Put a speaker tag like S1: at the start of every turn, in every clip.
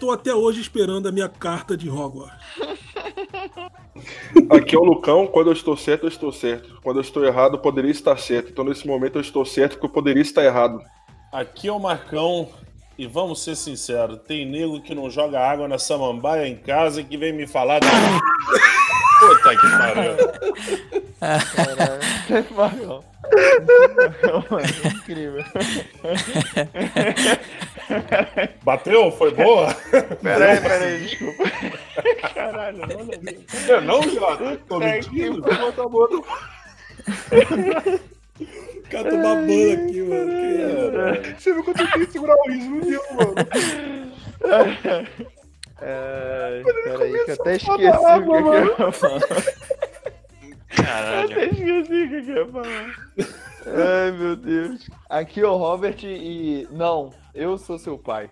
S1: estou até hoje esperando a minha carta de Hogwarts.
S2: Aqui é o Lucão, quando eu estou certo, eu estou certo. Quando eu estou errado, eu poderia estar certo. Então nesse momento eu estou certo porque eu poderia estar errado.
S3: Aqui é o Marcão. E vamos ser sinceros, tem nego que não joga água na samambaia em casa e que vem me falar de. Puta que pariu.
S4: Marcão. Mano, incrível.
S3: Bateu? Foi boa?
S4: Peraí, peraí, desculpa. Caralho, não, não.
S3: Eu não, Jota. Tô mentindo.
S2: Bota a boca.
S1: Cata uma banda aqui, mano. Que-
S2: Você viu quanto eu tenho que segurar o riso, não deu, mano.
S4: É, peraí, que eu até esqueci o que eu ia falar. Eu
S5: Caralho.
S4: até esqueci o que eu ia falar. Ai, meu Deus. Aqui é o Robert e. Não, eu sou seu pai.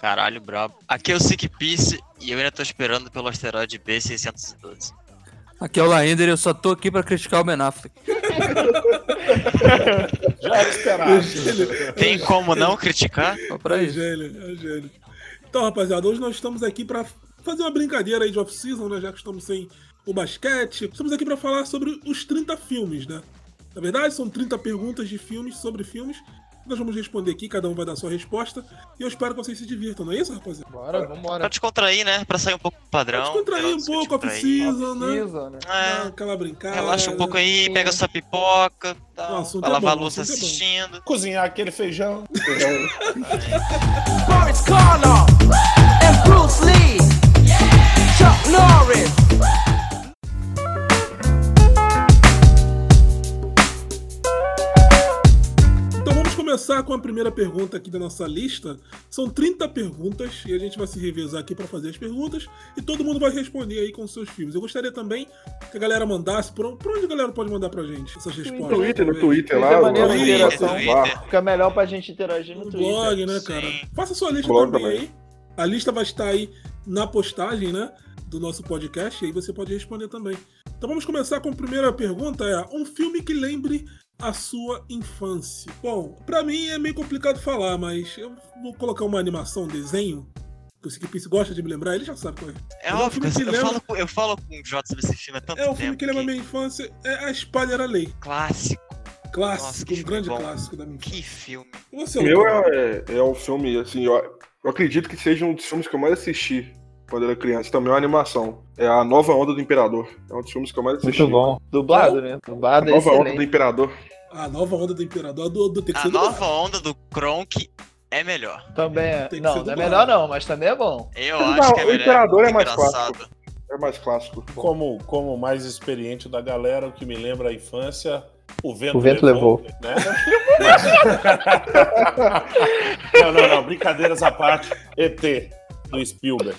S5: Caralho, brabo. Aqui é o Sick Piece e eu ainda tô esperando pelo asteroide B612.
S6: Aqui é o Laender e eu só tô aqui pra criticar o Ben Affleck.
S3: Já era esperado.
S5: Tem como não criticar?
S6: Só pra
S1: É
S6: isso.
S1: gênio, é gênio. Então, rapaziada, hoje nós estamos aqui pra fazer uma brincadeira aí de off-season, né? Já que estamos sem o basquete. Estamos aqui pra falar sobre os 30 filmes, né? Na verdade, são 30 perguntas de filmes sobre filmes. Nós vamos responder aqui, cada um vai dar sua resposta. E eu espero que vocês se divirtam, não é isso, rapaziada?
S4: Bora, vambora.
S5: Pra descontrair, né? Pra sair um pouco do padrão.
S1: Descontrair um
S5: Pra
S1: pouco,
S5: descontrair.
S1: off-season, né?
S4: Precisa, né?
S5: É,
S1: aquela brincada.
S5: relaxa um pouco aí, pega sua pipoca, tal, vai
S1: é
S5: lavar a louça
S1: é
S5: assistindo.
S3: Cozinhar aquele feijão.
S7: Boris Karloff and Bruce Lee, Chuck Norris.
S1: Começar com a primeira pergunta aqui da nossa lista. São 30 perguntas e a gente vai se revezar aqui para fazer as perguntas e todo mundo vai responder aí com seus filmes. Eu gostaria também que a galera mandasse, por onde, por onde a galera pode mandar pra gente essas respostas?
S2: No Twitter, no Twitter
S4: Twitter
S2: lá.
S4: é
S2: no-
S4: interação.
S5: Twitter.
S4: Fica melhor pra gente interagir no
S1: No
S4: Twitter.
S1: blog, né, cara?
S5: Sim.
S1: Faça sua lista também,
S2: também.
S1: aí. A lista vai estar aí na postagem, né? Do nosso podcast, e aí você pode responder também. Então vamos começar com a primeira pergunta: é um filme que lembre a sua infância. Bom, pra mim é meio complicado falar, mas eu vou colocar uma animação, um desenho. Que o Skipis gosta de me lembrar, ele já sabe qual é.
S5: É
S1: Mas é um
S5: óbvio,
S1: filme que
S5: eu,
S1: lembra-
S5: falo, com- eu falo com o Jota sobre esse filme há tanto
S1: É um
S5: tempo.
S1: filme que lembra a
S5: que-
S1: minha infância, é A Espalha Era Lei.
S5: Clássico.
S1: Clássico,
S5: Nossa,
S1: um grande
S5: bom.
S1: clássico da minha infância.
S5: Que filme.
S1: Você,
S2: O meu é, é um filme, assim, eu, eu acredito que seja um dos filmes que eu mais assisti quando era criança. Também é uma animação. É a Nova Onda do Imperador. É um dos filmes que eu mais assisti.
S4: Muito bom. Dublado, né?
S2: A
S4: Dublado é
S2: Nova Onda do
S4: excelente.
S2: Imperador.
S1: A nova onda do Imperador do, do tem que
S5: A
S1: ser
S5: nova
S1: dublado.
S5: onda do Kronk é melhor.
S4: Também é. Não, não é melhor não, mas também é bom.
S5: Eu
S2: Não,
S5: acho que é
S2: o
S5: melhor.
S2: Imperador é
S5: muito
S2: mais
S5: engraçado.
S2: É mais clássico.
S3: Como, como mais experiente da galera, o que me lembra a infância, o vento,
S4: O vento levou.
S3: Né? não, não, não. Brincadeiras à parte. ET do Spielberg.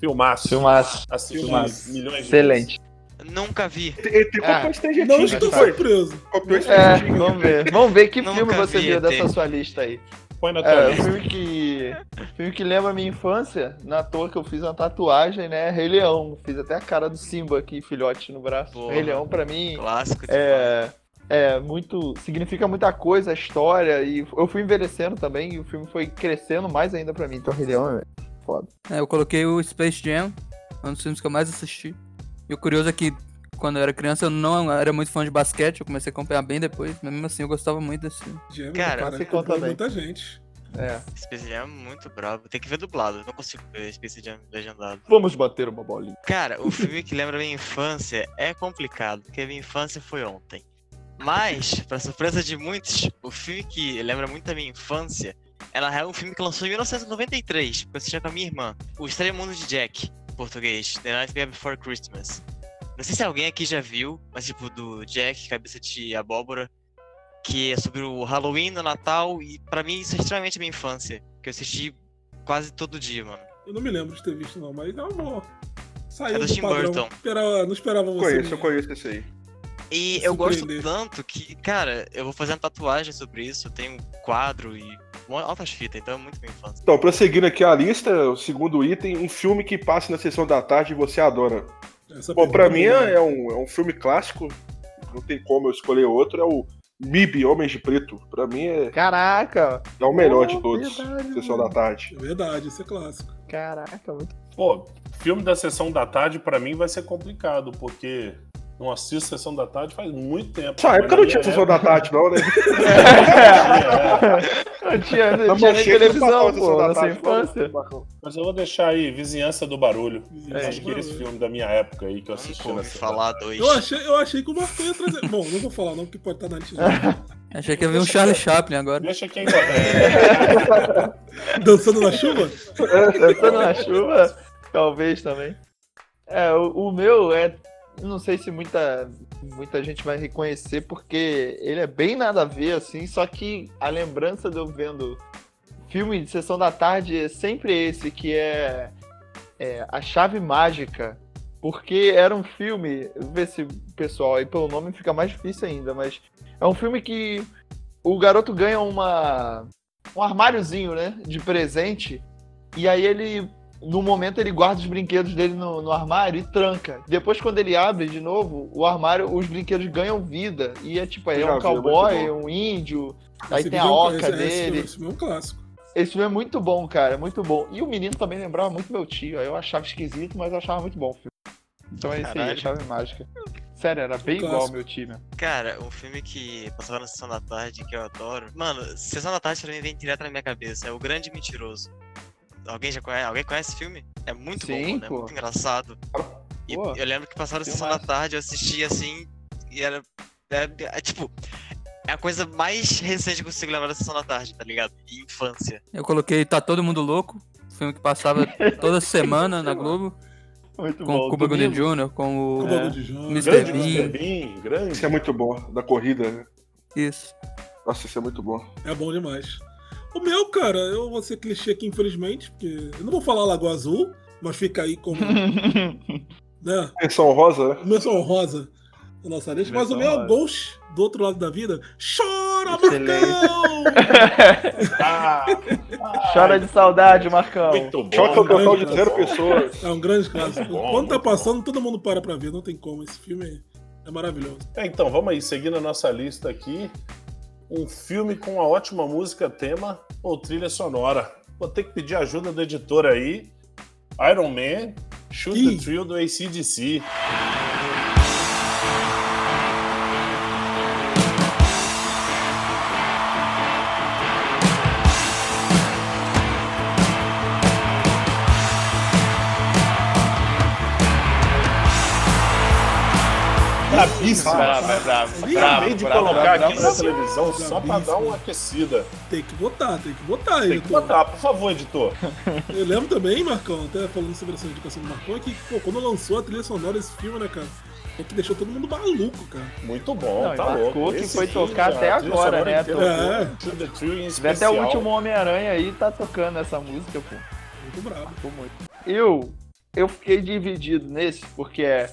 S3: Filmaço.
S4: Filmaço.
S3: Assisti
S4: Filmaço.
S3: milhões de
S4: Excelente.
S5: Nunca vi.
S2: ET copiou
S4: Ah,
S2: Stranger
S1: Não estou surpreso.
S2: Copiou
S4: É, vamos ver. Vamos ver que
S5: Nunca
S4: filme você
S5: vi
S4: viu dessa sua lista aí.
S3: Põe na tua
S4: É, um
S3: lista.
S4: filme que. Filme que lembra a minha infância, na toa que eu fiz uma tatuagem, né? Rei Leão. Fiz até a cara do Simba aqui, filhote no braço.
S5: Porra.
S4: Rei Leão, pra mim,
S5: Clássico
S4: é. É, muito. Significa muita coisa, a história. E eu fui envelhecendo também, e o filme foi crescendo mais ainda pra mim. Então, Rei Leão é foda.
S6: É, eu coloquei o Space Jam, um dos filmes que eu mais assisti. E o curioso é que quando eu era criança eu não era muito fã de basquete, eu comecei a acompanhar bem depois, mas mesmo assim eu gostava muito desse filme.
S1: Gêmeo,
S5: Cara,
S1: cara,
S4: ficou
S1: comprou
S4: também.
S1: muita gente.
S4: É.
S5: Space Jam é muito brabo. Tem que ver dublado. Eu não consigo ver Space Jam legendado.
S4: Vamos bater uma bolinha.
S5: Cara, o filme que lembra a minha infância é complicado, porque a minha infância foi ontem. Mas, pra surpresa de muitos, o filme que lembra muito a minha infância é na real um filme que lançou em 1993, porque eu assistia com a minha irmã. O Estranho Mundo de Jack, em português. The Nightmare Before Christmas. Não sei se alguém aqui já viu, mas tipo, do Jack, cabeça de abóbora, que é sobre o Halloween, o Natal, e pra mim isso é extremamente a minha infância, que eu assisti quase todo dia, mano.
S1: Eu não me lembro de ter visto, não, mas é uma boa. Saiu
S5: É do
S1: do
S5: Tim
S1: padrão.
S5: Burton.
S1: Esperava, não esperava você.
S2: Conheço,
S1: me-
S2: eu conheço esse aí.
S5: E eu gosto tanto que, cara, eu vou fazer uma tatuagem sobre isso, eu tenho um quadro e altas fitas, então é muito minha infância.
S2: Então, prosseguindo aqui a lista, o segundo item, um filme que passa na sessão da tarde e você adora.
S1: Essa
S2: Bom, pra mim é, é um, é um filme clássico. Não tem como eu escolher outro. É o MIB, Homens de Preto. Pra mim é,
S4: Caraca!
S2: é o melhor
S4: Oh,
S2: de todos.
S4: verdade,
S2: Sessão da tarde.
S1: É verdade, isso é clássico.
S4: Caraca, muito.
S3: Pô, filme da Sessão da Tarde pra mim vai ser complicado, porque não assisto Sessão da Tarde faz muito tempo. Mas
S2: época não tinha Sessão da tarde, não, né?
S4: Não tinha, não tinha nem televisão, pô,
S2: da
S4: sua
S2: Tarde,
S4: infância.
S3: Mas eu vou deixar aí Vizinhança do Barulho.
S1: É,
S3: Acho que é esse filme da minha época aí que eu assisti Sessão
S5: falar dois.
S1: Eu achei, eu achei que o Marcão ia trazer. Bom, não vou falar não, porque pode estar na lista.
S6: Achei que ia ver um Charlie Chaplin agora.
S3: Deixa quem é,
S1: Dançando na chuva?
S4: Dançando na chuva, talvez também. É, o, o meu é. Não sei se muita, muita gente vai reconhecer, porque ele é bem nada a ver, assim, só que a lembrança de eu vendo filme de sessão da tarde é sempre esse, que é, é A Chave Mágica. Porque era um filme. Vê se pessoal aí pelo nome fica mais difícil ainda, mas é um filme que o garoto ganha uma um armáriozinho, né, de presente, e aí ele no momento ele guarda os brinquedos dele no, no armário e tranca. Depois quando ele abre de novo, o armário, os brinquedos ganham vida e é tipo, aí é um
S2: vi, é
S4: cowboy,
S2: muito
S4: um índio, aí
S1: Esse
S4: tem a
S1: vídeo é um-
S4: oca
S1: esse- esse
S4: dele.
S1: filme- Esse filme é um clássico.
S4: Esse filme é muito bom, cara, muito bom. E o menino também lembrava muito meu tio. aí Eu achava esquisito, mas eu achava muito bom o filme. Então é esse aí, a chave mágica. Sério, era bem igual ao meu time.
S5: Cara, um filme que passava na Sessão da Tarde que eu adoro. Mano, Sessão da Tarde pra mim vem direto na minha cabeça. É O Grande Mentiroso. Alguém já conhece? Alguém conhece esse filme? É muito
S4: Sim,
S5: bom, mano. É
S4: pô.
S5: muito engraçado. E
S4: Pô,
S5: eu lembro que passava na Sessão da Tarde, eu assistia assim, e era. É, é, tipo. É a coisa mais recente que eu consigo lembrar da Sessão da Tarde, tá ligado? E infância.
S6: Eu coloquei Tá Todo Mundo Louco, filme que passava toda semana na Globo,
S4: Muito
S6: com
S4: bom.
S6: o Cuba Gooding. Jr., com
S1: O João.
S6: Mr.
S3: Grande
S6: Bean.
S3: Mr. Bean, grande.
S2: Isso é muito bom, da corrida, né?
S6: Isso.
S2: Nossa, isso é muito bom.
S1: É bom demais. O meu, cara, eu vou ser clichê aqui, infelizmente, porque eu não vou falar Lagoa Azul, mas fica aí como. né?
S2: Menção rosa, né?
S1: Menção honrosa da nossa lista. Mas o meu é o Ghost do outro lado da vida. Chora,
S4: Excelente.
S1: Marcão!
S3: Ah,
S4: Chora de saudade, Marcão.
S3: muito bom.
S2: Choca o total de zero
S3: bom.
S2: pessoas.
S1: É um grande clássico.
S3: bom,
S1: Quando tá passando, todo mundo para pra ver, não tem como. Esse filme é maravilhoso.
S3: É, então, vamos aí, seguindo a nossa lista aqui. Um filme com uma ótima música, tema ou trilha sonora. Vou ter que pedir ajuda do editor aí. Iron Man, Shoot
S1: Ih.
S3: the Thrill do ACDC. Brabíssimo.
S4: Bravo, é bravo.
S1: Ih,
S4: bravo,
S3: Acabei de
S4: bravo,
S3: colocar
S4: bravo,
S3: aqui
S4: bravo.
S3: na televisão só pra dar uma aquecida.
S1: Tem que botar, tem que botar,
S3: Tem que
S1: editor.
S3: botar, por favor, editor.
S1: Eu lembro também, Marcão, até falando sobre essa indicação do Marcão, é que pô, quando lançou a trilha sonora desse filme, né, cara? É que deixou todo mundo maluco, cara.
S3: Muito bom,
S4: Não, e
S3: tá
S4: marcou
S3: louco.
S4: que
S3: Esse
S4: foi
S3: filme,
S4: tocar até agora, né?
S1: É.
S3: tocou. The em
S4: Até o último Homem-Aranha aí tá tocando essa música, pô.
S1: Muito brabo.
S4: Ficou muito. Eu, eu fiquei dividido nesse, porque é.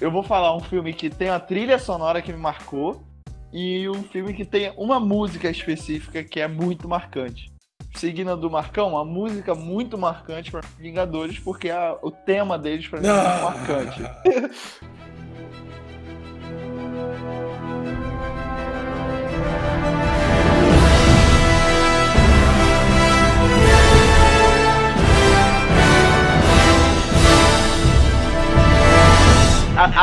S4: Eu vou falar um filme que tem uma trilha sonora que me marcou e um filme que tem uma música específica que é muito marcante. Seguindo a do Marcão, uma música muito marcante para Vingadores, porque a- o tema deles pra mim é muito marcante.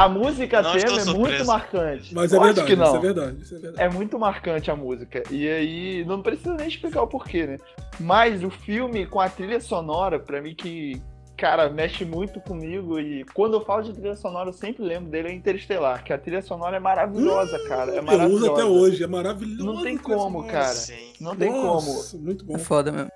S4: A, música
S5: Não
S4: tema é muito marcante.
S1: Mas é verdade,
S4: que não.
S1: isso é verdade, isso é verdade.
S4: É muito marcante a música. E aí, não precisa nem explicar o porquê, né? Mas o filme com a trilha sonora, pra mim que, cara, mexe muito comigo. E quando eu falo de trilha sonora, eu sempre lembro dele, é Interestelar. Que a trilha sonora é maravilhosa, cara. É
S1: Eu
S4: maravilhosa.
S1: uso até hoje, é maravilhoso.
S4: Não tem como, cara.
S5: Sim.
S4: Não tem como.
S1: Nossa, Muito bom.
S6: É foda mesmo.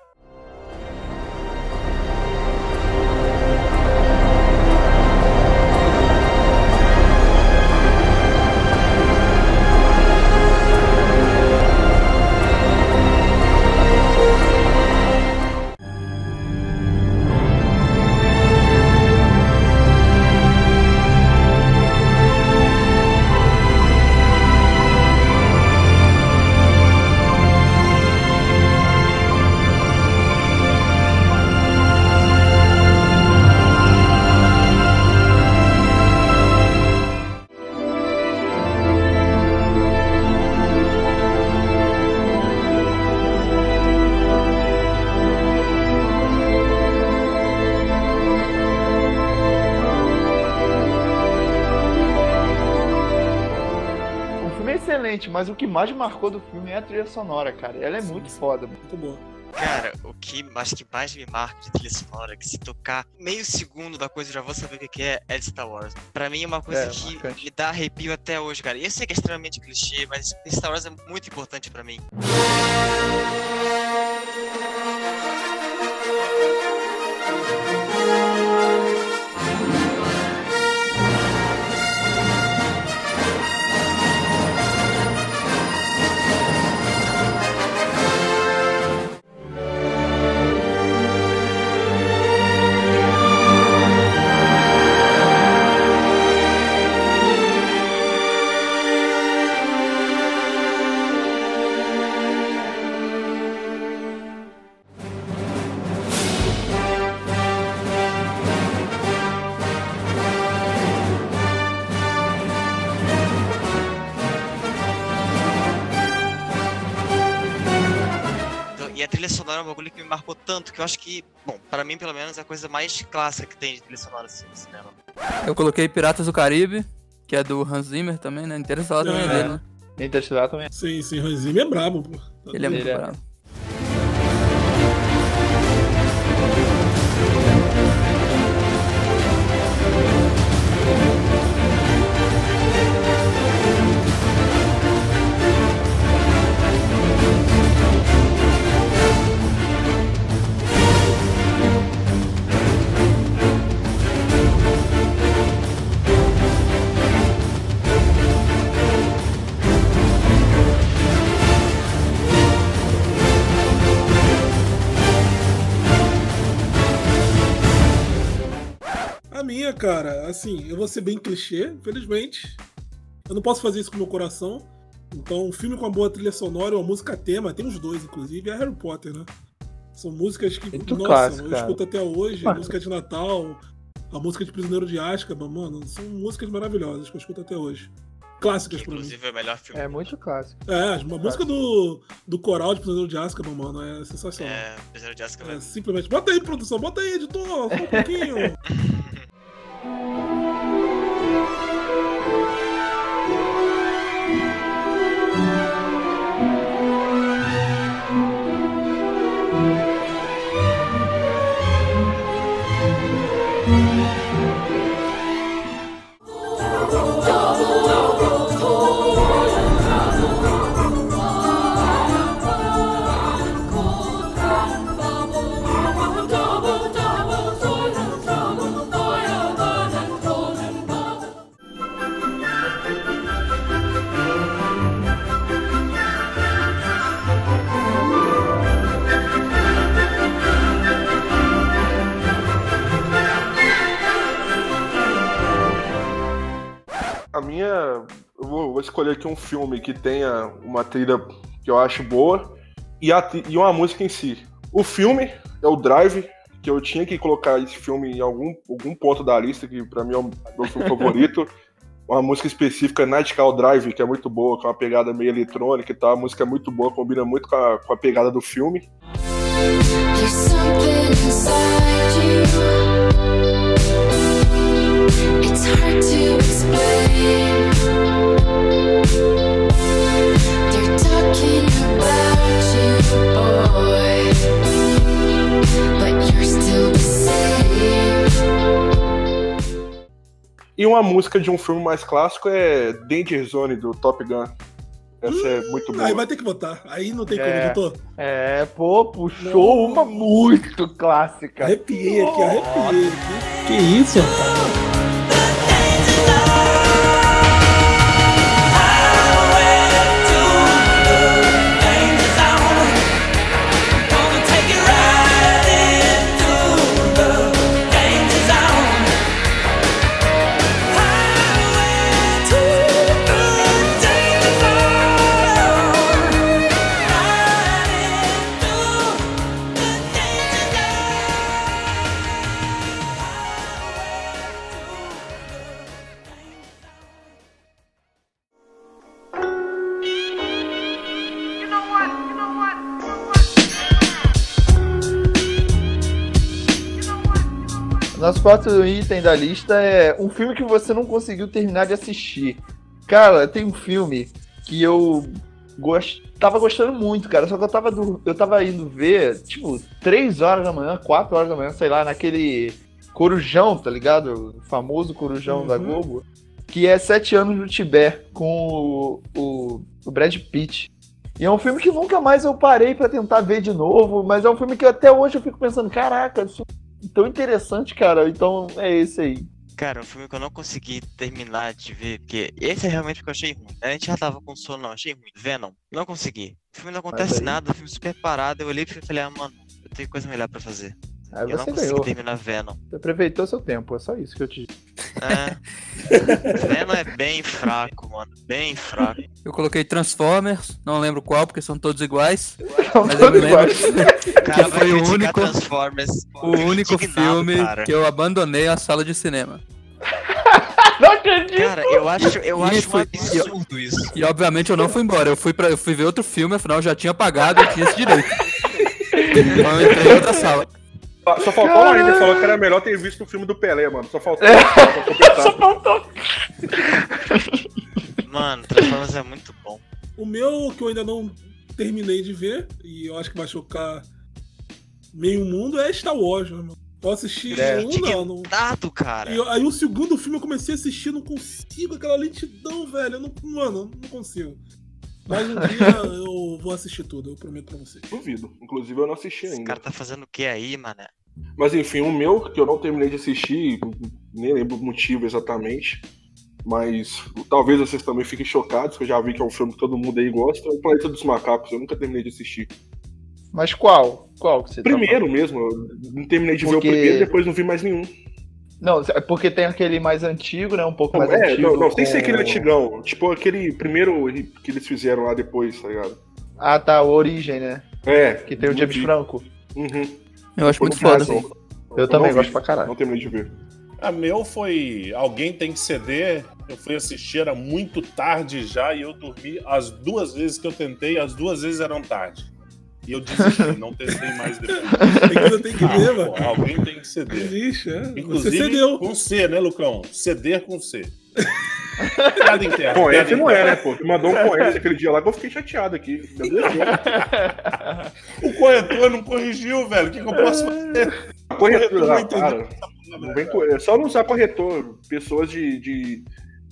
S4: Excelente, mas o que mais me marcou do filme é a trilha sonora, cara. Ela é muito foda. mano.
S1: Muito boa.
S5: Cara, o que acho que mais me marca de trilha sonora, é que se tocar meio segundo da coisa eu já vou saber o que é, é de Star Wars. Pra mim é uma coisa
S4: É,
S5: que
S4: marcante.
S5: me dá arrepio até hoje, cara. E eu sei que é extremamente clichê, mas Star Wars é muito importante pra mim. Sonora é um bagulho que me marcou tanto que eu acho que, bom, pra mim pelo menos é a coisa mais clássica que tem de trilha sonora assim, no cinema.
S6: Eu coloquei Piratas do Caribe, que é do Hans Zimmer também, né? Interestelar também é
S1: É.
S6: dele, né?
S4: Interestelar também.
S1: Sim, sim, Hans Zimmer é brabo, pô.
S6: Ele é muito
S4: Ele é-
S1: A minha, cara, assim, eu vou ser bem clichê, infelizmente. Eu não posso fazer isso com o meu coração. Então, um filme com uma boa trilha sonora, uma música tema, tem os dois, inclusive, é Harry Potter, né? São músicas que,
S4: Muito
S1: nossa,
S4: clássico,
S1: eu
S4: cara.
S1: escuto até hoje, a
S4: Mas-
S1: música de Natal, a música de Prisioneiro de Azkaban, mano, são músicas maravilhosas que eu escuto até hoje. Clássicas pra mim.
S5: inclusive é o melhor filme.
S4: É muito clássico.
S1: É, a música do, do coral de Prisioneiro de Azkaban, mano, é sensacional.
S5: É, Prisioneiro de Azkaban.
S1: É, simplesmente. Bota aí, produção, bota aí, editor, só um pouquinho.
S2: うん。Minha. Eu vou, vou escolher aqui um filme que tenha uma trilha que eu acho boa e, a e uma música em si. O filme é o Drive, que eu tinha que colocar esse filme em algum, algum ponto da lista, que pra mim é o meu filme favorito. Uma música específica, Night Call Drive, que é muito boa, com uma pegada meio eletrônica e tal. A música é muito boa, combina muito com a, com a pegada do filme.
S8: There's something inside you.
S2: E uma música de um filme mais clássico é Danger Zone, do Top Gun. Essa é muito boa.
S1: Aí vai ter que botar. Aí não tem como,
S4: É.
S1: editor.
S4: É, pô, puxou uma muito clássica.
S1: Arrepiei aqui, arrepiei aqui.
S9: Que isso, cara?
S4: Nosso quarto item da lista é um filme que você não conseguiu terminar de assistir. Cara, tem um filme que eu gost... tava gostando muito, cara. Só que eu tava, dur- eu tava indo ver, tipo, 3 horas da manhã, 4 horas da manhã, sei lá, naquele Corujão, tá ligado? O famoso Corujão da
S1: Uhum.
S4: Globo. Que é Sete Anos no Tibete, com o, o, o Brad Pitt. E é um filme que nunca mais eu parei pra tentar ver de novo, mas é um filme que até hoje eu fico pensando, caraca, isso tão interessante, cara. Então é esse aí.
S5: Cara, um filme que eu não consegui terminar de ver, porque esse é realmente o que eu achei ruim. A gente já tava com sono, não, achei ruim. Venom, não consegui. O filme não acontece nada, o filme super parado. Eu olhei e falei, ah, mano, eu tenho coisa melhor pra fazer.
S4: Aí
S5: eu não
S4: ganhou.
S5: terminar Venom.
S4: Você aproveitou seu tempo, é só isso que eu te
S5: É. Venom é bem fraco, mano. Bem fraco.
S6: Eu coloquei Transformers, não lembro qual, porque são todos iguais.
S4: São
S6: Mas eu
S4: todos
S6: lembro
S4: iguais.
S5: Cara, vai
S6: foi o único-
S5: Transformers.
S6: o único filme
S5: cara.
S6: que eu abandonei a sala de cinema.
S4: Não acredito!
S5: Cara, eu acho, eu
S6: E
S5: acho um
S6: foi-
S5: absurdo isso.
S6: E obviamente eu não fui embora, eu fui, pra, eu fui ver outro filme, afinal eu já tinha pagado, eu tinha esse direito. Então eu entrei em outra sala.
S2: Só só faltou uma ainda, falou que era melhor ter visto o filme do Pelé, mano. Só faltou. pra completar.
S5: Mano, Transformers é muito bom.
S1: O meu, que eu ainda não terminei de ver, e eu acho que vai chocar meio mundo, é Star Wars, né, mano? Eu assisti
S4: É.
S1: um, não, não.
S5: Indignado, cara.
S1: E aí o segundo filme eu comecei a assistir, não consigo, aquela lentidão, velho. Eu não, mano, não consigo. Mas um dia eu vou assistir tudo, eu prometo pra vocês.
S2: Duvido. Inclusive eu não assisti
S5: Esse
S2: ainda.
S5: cara tá fazendo o que aí, mané?
S2: Mas enfim, o meu, que eu não terminei de assistir, nem lembro o motivo exatamente. Mas talvez vocês também fiquem chocados, que eu já vi que é um filme que todo mundo aí gosta. É o Planeta dos Macacos, eu nunca terminei de assistir.
S4: Mas qual? Qual que você tá
S2: Primeiro mesmo, eu não terminei de
S4: Porque-
S2: ver o primeiro, depois não vi mais nenhum.
S4: Não, é porque tem aquele mais antigo, né? Um pouco
S2: Não,
S4: mais
S2: é,
S4: antigo.
S2: não, não, sem ser
S4: com-
S2: aquele antigão. Tipo aquele primeiro que eles fizeram lá depois, tá ligado?
S4: Ah, tá, o Origem, né?
S2: É.
S4: Que tem o James
S2: vi.
S4: Franco.
S2: Uhum.
S6: Eu acho
S2: Foi
S6: muito foda.
S2: Brasil.
S4: Eu também
S2: não
S4: gosto
S2: vi,
S4: pra caralho.
S2: Não terminei de ver.
S3: A meu foi Alguém Tem que Ceder. Eu fui assistir, era muito tarde já, e eu dormi as duas vezes que eu tentei, as duas vezes eram tarde. E eu desisti, não tentei mais depois.
S1: Tem que, tem que ver,
S3: Ah,
S1: mano.
S3: pô, alguém tem que ceder.
S1: Existe, é. Você
S3: Inclusive
S1: cedeu.
S3: com C, né, Lucão? Ceder com C. Piada interna.
S2: Bom,
S3: piada
S2: esse não é, né, pô? Tu mandou um poema aquele dia lá que eu fiquei chateado aqui. Meu Deus do céu.
S3: O corretor não corrigiu, velho. O que, que eu posso fazer?
S2: Corretor,
S3: não
S2: ah,
S3: entendi.
S2: para. Não vem é só não usar corretor. Pessoas de, de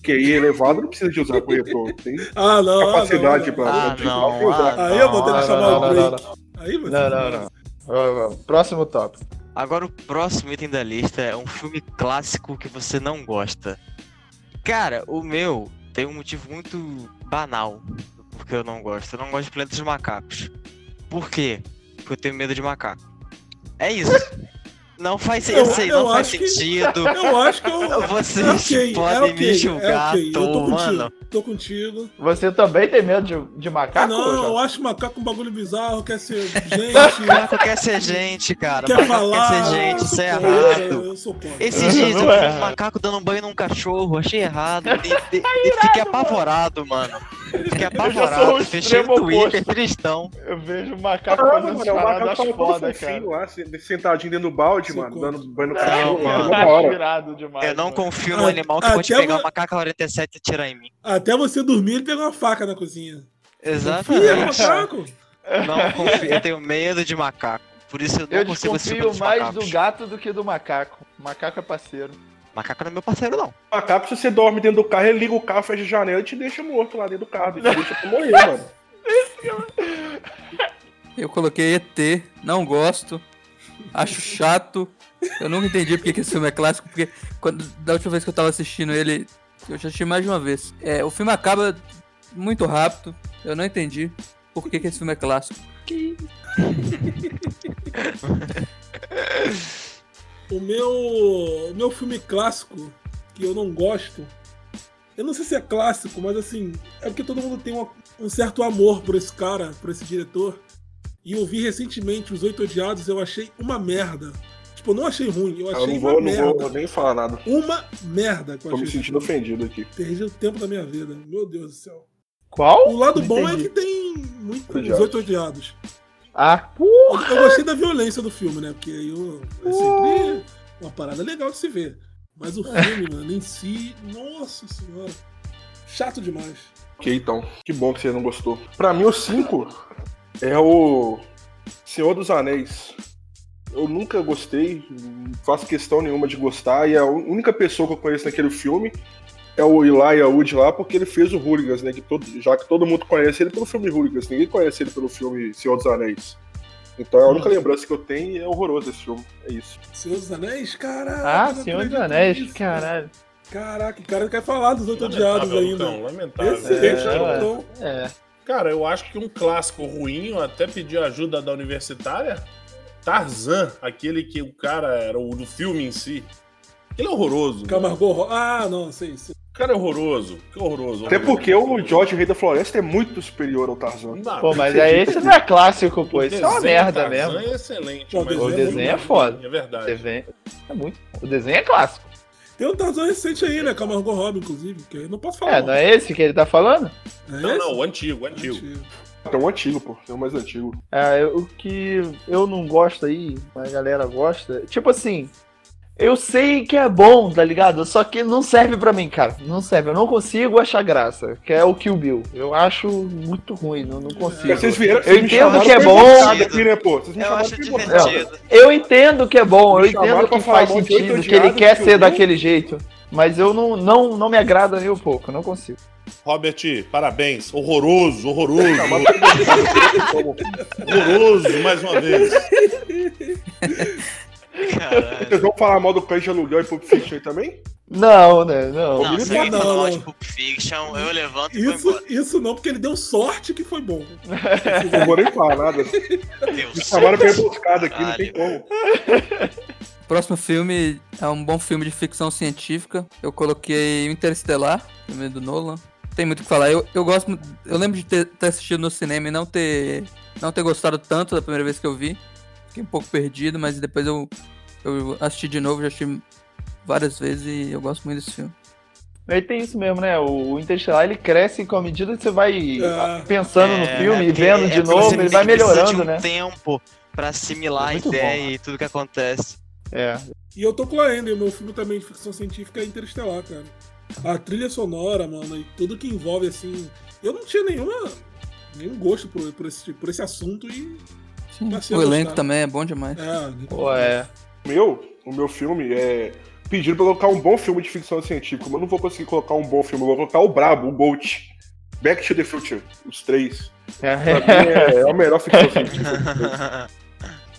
S2: QI elevado não precisa de usar corretor. Tem
S1: Ah, não. ah,
S2: capacidade
S1: não,
S2: pra
S5: Ah, não,
S2: usar.
S5: ah,
S1: Aí eu vou ter que
S4: Não,
S1: chamar
S4: não,
S1: o
S4: não, não,
S1: break. Aí você
S4: Não, não, não. Ó, Próximo tópico.
S5: Agora o próximo item da lista é um filme clássico que você não gosta. Cara, o meu tem um motivo muito banal porque eu não gosto. Eu não gosto de Planeta dos Macacos. Por quê? Porque eu tenho medo de macaco. É isso. Não faz
S1: Eu-
S5: eu sei,
S1: eu
S5: não faz
S1: acho que-
S5: sentido.
S1: Eu acho que eu.
S5: Vocês
S1: é ok,
S5: podem
S1: é ok,
S5: me julgar,
S1: é ok. Eu tô
S5: tô,
S1: contigo.
S5: mano.
S1: Tô contigo.
S4: Você também tem medo de, de
S1: Ah,
S4: macaco?
S1: não, eu
S4: Jota?
S1: acho macaco um bagulho bizarro, quer ser gente.
S5: Macaco quer ser gente, cara.
S1: quer
S5: macaco
S1: falar.
S5: quer ser gente,
S1: eu
S5: isso é errado.
S1: Eu.
S5: Esses dias eu
S4: Não é
S5: vi um macaco dando banho num cachorro, achei errado. De, de, de- fiquei apavorado, mano. Fiquei
S4: o
S5: apavorado, fechei o Twitter,
S4: oposto.
S5: tristão.
S4: Eu vejo o macaco
S2: Caramba,
S4: fazendo
S2: mano, é um
S4: paradas
S2: macaco
S4: foda, cara.
S2: lá, se- sentadinho dentro do balde, mano, dando banho no
S5: Não,
S2: cachorro.
S4: irado demais.
S5: Eu não
S4: mano.
S5: confio no
S1: Ah,
S5: animal que pode pegar uma macaca 47 e atirar em mim.
S1: Até você dormir, ele pega uma faca na cozinha.
S5: Exatamente.
S1: macaco.
S5: Não confio, eu tenho medo de macaco. Por isso eu não
S4: Eu
S5: consigo
S4: mais
S5: macacos.
S4: do gato do que do macaco. Macaco é parceiro.
S5: Macaco não é meu parceiro, não.
S2: Macaco, se você dorme dentro do carro, ele liga o carro, fecha a janela e te deixa morto lá dentro do carro. E te deixa pra morrer, mano.
S6: Eu coloquei ET, não gosto, acho chato. Eu nunca entendi porque que esse filme é clássico, porque quando, da última vez que eu tava assistindo ele, eu já assisti mais de uma vez. É, o filme acaba muito rápido, eu não entendi por que, que esse filme é clássico.
S1: O meu, o meu filme clássico, que eu não gosto, eu não sei se é clássico, mas assim, é porque todo mundo tem uma- um certo amor por esse cara, por esse diretor. E eu vi recentemente Os Oito Odiados, eu achei uma merda. Tipo, eu não achei ruim, eu
S2: Eu
S1: achei
S2: não
S1: uma
S2: vou, não
S1: merda.
S2: vou nem falar nada.
S1: Uma merda. que eu
S2: Tô me sentindo
S1: filme.
S2: ofendido aqui.
S1: Perdi o tempo da minha vida. Meu Deus do céu.
S4: Qual?
S1: O lado
S4: Não
S1: bom
S4: entendi.
S1: é que tem muito Os
S2: Odiados.
S1: Oito Odiados.
S4: Ah,
S1: Eu gostei da violência do filme, né? Porque aí eu- é sempre uma parada legal de se ver. Mas o filme, mano, em si, nossa senhora. Chato demais.
S2: Ok, então. Que bom que você não gostou. Pra mim, o 5 é o Senhor dos Anéis. Eu nunca gostei, não faço questão nenhuma de gostar, e a un- única pessoa que eu conheço naquele filme é o Elijah Wood lá, porque ele fez o Hooligans, né? Que todo, já que todo mundo conhece ele pelo filme Hooligans, ninguém conhece ele pelo filme Senhor dos Anéis. Então a única lembrança que eu tenho e é horroroso esse filme. É isso.
S1: Senhor dos Anéis? Caraca.
S4: Ah,
S1: não
S4: Senhor dos Anéis,
S1: nisso.
S4: caralho.
S1: Caraca, o cara quer falar dos oito odiados
S3: Lamentável,
S1: ainda.
S3: Lucão, lamentável.
S1: Excelente,
S4: É,
S1: Lucão.
S4: É.
S3: Cara, eu acho que um clássico ruim, eu até pedi ajuda da universitária. Tarzan, aquele que o cara era o do filme em si. Aquele é horroroso.
S1: Camargo Ah, não, sei, sei.
S3: O cara é horroroso. Que horroroso.
S2: Até
S3: horroroso.
S2: porque o George, o Rei da Floresta, é muito superior ao Tarzan.
S3: Não,
S4: Pô, mas aí esse não é clássico, pô. Isso é uma
S3: desenho
S4: merda
S3: Tarzan
S4: mesmo.
S3: é excelente.
S1: Não,
S3: mas
S1: o
S4: desenho é foda.
S3: É
S4: O
S3: verdade.
S4: desenho é muito. O desenho é clássico.
S1: Tem um Tarzan recente aí, né? Camargo Robbie, inclusive, que eu não posso falar.
S4: É, não é esse que ele tá falando?
S1: É
S3: Não,
S1: esse?
S3: não, o antigo, o antigo.
S1: Antigo.
S2: É o antigo, pô. É o mais antigo.
S4: É, o que eu não gosto aí, mas a galera gosta. Tipo assim, eu sei que é bom, tá ligado? Só que não serve pra mim, cara. Não serve. Eu não consigo achar graça. Que é o Kill Bill. Eu acho muito ruim, não, não consigo.
S2: Vocês vieram,
S4: Eu
S2: vocês me
S4: entendo que é bom.
S2: aqui, né, pô? Vocês me
S5: Eu acho divertido.
S4: Eu entendo que é bom, eu entendo que faz sentido, que ele quer ser
S2: Bill.
S4: daquele jeito. Mas eu não, não, não me agrada nem um pouco, eu não consigo.
S3: Robert, parabéns. Horroroso, horroroso. Horroroso, mais uma vez.
S5: Caralho.
S2: Vocês vão falar mal do Cães de Aluguel e Pulp Fiction aí também?
S4: Não, né? Não.
S5: Não, se alguém falar mal de Pulp Fiction, eu levanto e
S1: Isso, não, porque ele deu sorte que foi bom.
S2: Não vou nem falar nada.
S5: Deus.
S2: Me chamaram pra emboscada aqui, não tem como.
S6: O próximo filme é um bom filme de ficção científica. Eu coloquei o Interestelar, filme do Nolan. Tem muito o que falar. Eu, eu gosto. Eu lembro de ter, ter assistido no cinema e não ter, não ter gostado tanto da primeira vez que eu vi. Fiquei um pouco perdido, mas depois eu, eu assisti de novo, já assisti várias vezes e eu gosto muito desse filme.
S4: Aí tem isso mesmo, né? O Interstellar ele cresce com a medida que você vai
S1: É.
S4: pensando no
S5: É,
S4: filme e
S5: porque-
S4: vendo
S5: é
S4: de novo, ele vai melhorando,
S5: um
S4: né?
S5: tempo pra assimilar
S4: É
S5: a ideia
S4: bom.
S5: e tudo que acontece.
S4: É.
S1: E eu tô com a Ender, meu filme também de ficção científica é Interestelar, cara. A trilha sonora, mano, e tudo que envolve, assim. Eu não tinha nenhuma, nenhum gosto por, por, esse, por esse assunto e.
S6: Sim,
S1: Passei
S6: o elenco
S1: gostar.
S6: também é bom demais.
S1: É,
S4: Pô, é.
S2: O meu, o meu filme é. Pediram pra colocar um bom filme de ficção científica, mas eu não vou conseguir colocar um bom filme, eu vou colocar o Brabo, o Bolt. Back to the Future, os três. Pra mim é, é a melhor ficção científica.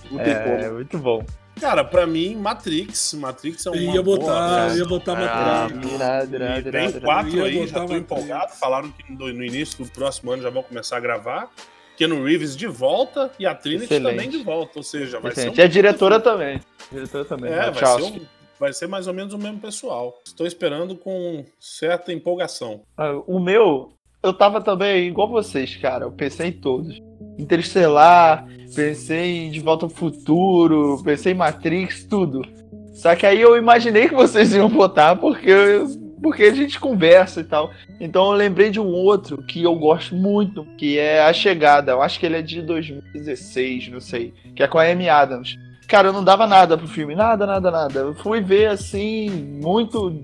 S2: Não tem
S4: É,
S2: como.
S4: muito bom.
S3: Cara, pra mim, Matrix. Matrix é
S1: Eu ia botar,
S3: boa,
S1: eu ia botar
S5: Ah,
S1: Matrix.
S3: Tem quatro aí, já tô empolgado. Falaram que no, no início do próximo ano já vão começar a gravar. Keanu Reeves de volta e a Trinity
S4: Excelente.
S3: também de volta. Ou seja, vai
S4: Excelente.
S3: ser.
S4: E a diretora também. A diretora também.
S3: É,
S4: a
S3: vai ser, um- vai ser mais ou menos o mesmo pessoal. Estou esperando com certa empolgação.
S4: Ah, O meu, eu tava também igual vocês, cara. Eu pensei em todos. Interestelar, pensei em De Volta ao Futuro, pensei em Matrix, tudo. Só que aí eu imaginei que vocês iam votar porque, porque a gente conversa e tal. Então eu lembrei de um outro que eu gosto muito, que é A Chegada. Eu acho que ele é de 2016, não sei. Que é com a Amy Adams. Cara, eu não dava nada pro filme, nada, nada, nada. Eu fui ver assim, muito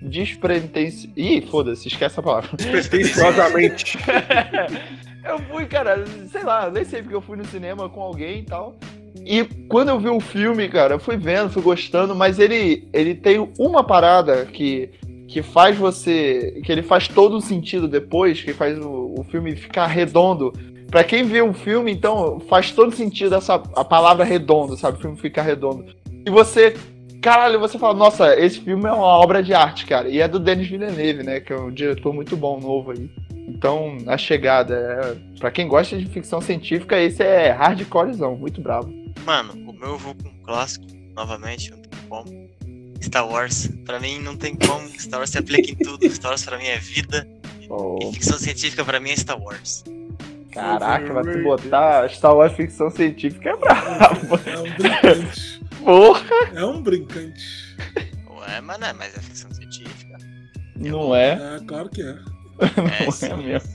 S4: despre... Ih, foda-se, esquece a palavra.
S2: Despretensiosamente.
S4: Eu fui, cara, sei lá, nem sei porque eu fui no cinema com alguém e tal. E quando eu vi o filme, cara, eu fui vendo, fui gostando, mas ele, ele tem uma parada que, que faz você. que ele faz todo o sentido depois, que faz o, o filme ficar redondo. Pra quem vê um filme, então, faz todo sentido essa a palavra redondo, sabe? O filme ficar redondo. E você. Caralho, você fala, nossa, esse filme é uma obra de arte, cara. E é do Denis Villeneuve, né? Que é um diretor muito bom, novo aí. Então, a chegada, é... pra quem gosta de ficção científica, esse é hardcorezão, muito bravo.
S5: Mano, o meu eu vou com um clássico, novamente, não tem como. Star Wars. Pra mim não tem como. Star Wars se aplica em tudo. Star Wars pra mim é vida. E ficção científica pra mim é Star Wars.
S4: Caraca, vai tu botar Star Wars ficção científica é bravo.
S1: É um brincante.
S4: Porra,
S1: É um brincante.
S5: Ué, mas não é, mas é ficção científica.
S4: não é.
S1: É, claro que é.
S5: É,
S4: Não
S5: sim.
S4: é mesmo.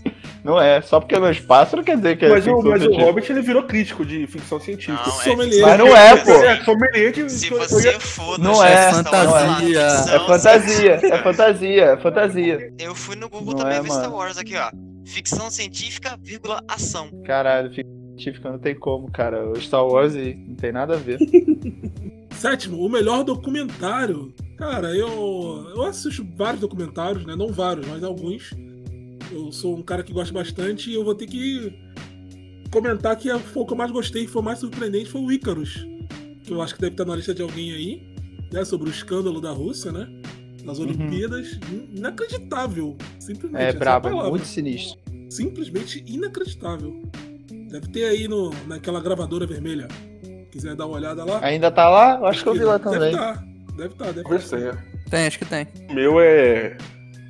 S4: Não é. Só porque é no espaço não quer dizer que é
S2: Mas, o,
S4: ficção
S2: mas o
S4: científica.
S2: Hobbit ele virou crítico de ficção científica.
S5: Não,
S1: Sommelier.
S4: Mas não é, pô.
S2: É, sommelier de.
S5: Se você for
S4: Não é,
S6: fantasia.
S4: É
S5: ficção
S4: fantasia, é fantasia, é fantasia.
S5: Eu fui no Google
S4: Não
S5: também
S4: é,
S5: ver Star. Wars aqui, ó. Ficção científica, vírgula, ação.
S4: Caralho, ficção científica não tem como, cara. O Star Wars não tem nada a ver.
S1: Sétimo, o melhor documentário. Cara, eu, eu assisto vários documentários, né? Não vários, mas alguns. Eu sou um cara que gosta bastante e eu vou ter que comentar que foi o que eu mais gostei, foi o mais surpreendente, foi o Icarus. Que eu acho que deve estar na lista de alguém aí, né? Sobre o escândalo da Rússia, né? Nas Olimpíadas. Inacreditável. Simplesmente.
S4: É
S1: a
S4: brabo, é muito sinistro.
S1: Simplesmente inacreditável. Deve ter aí no, naquela gravadora vermelha. Quiser dar uma olhada lá.
S4: Ainda tá lá? Eu acho que eu vi lá
S1: Deve
S4: também.
S1: tá, deve estar, deve
S2: Talvez
S1: estar.
S2: tenha.
S6: Tem, acho que tem.
S2: O meu é.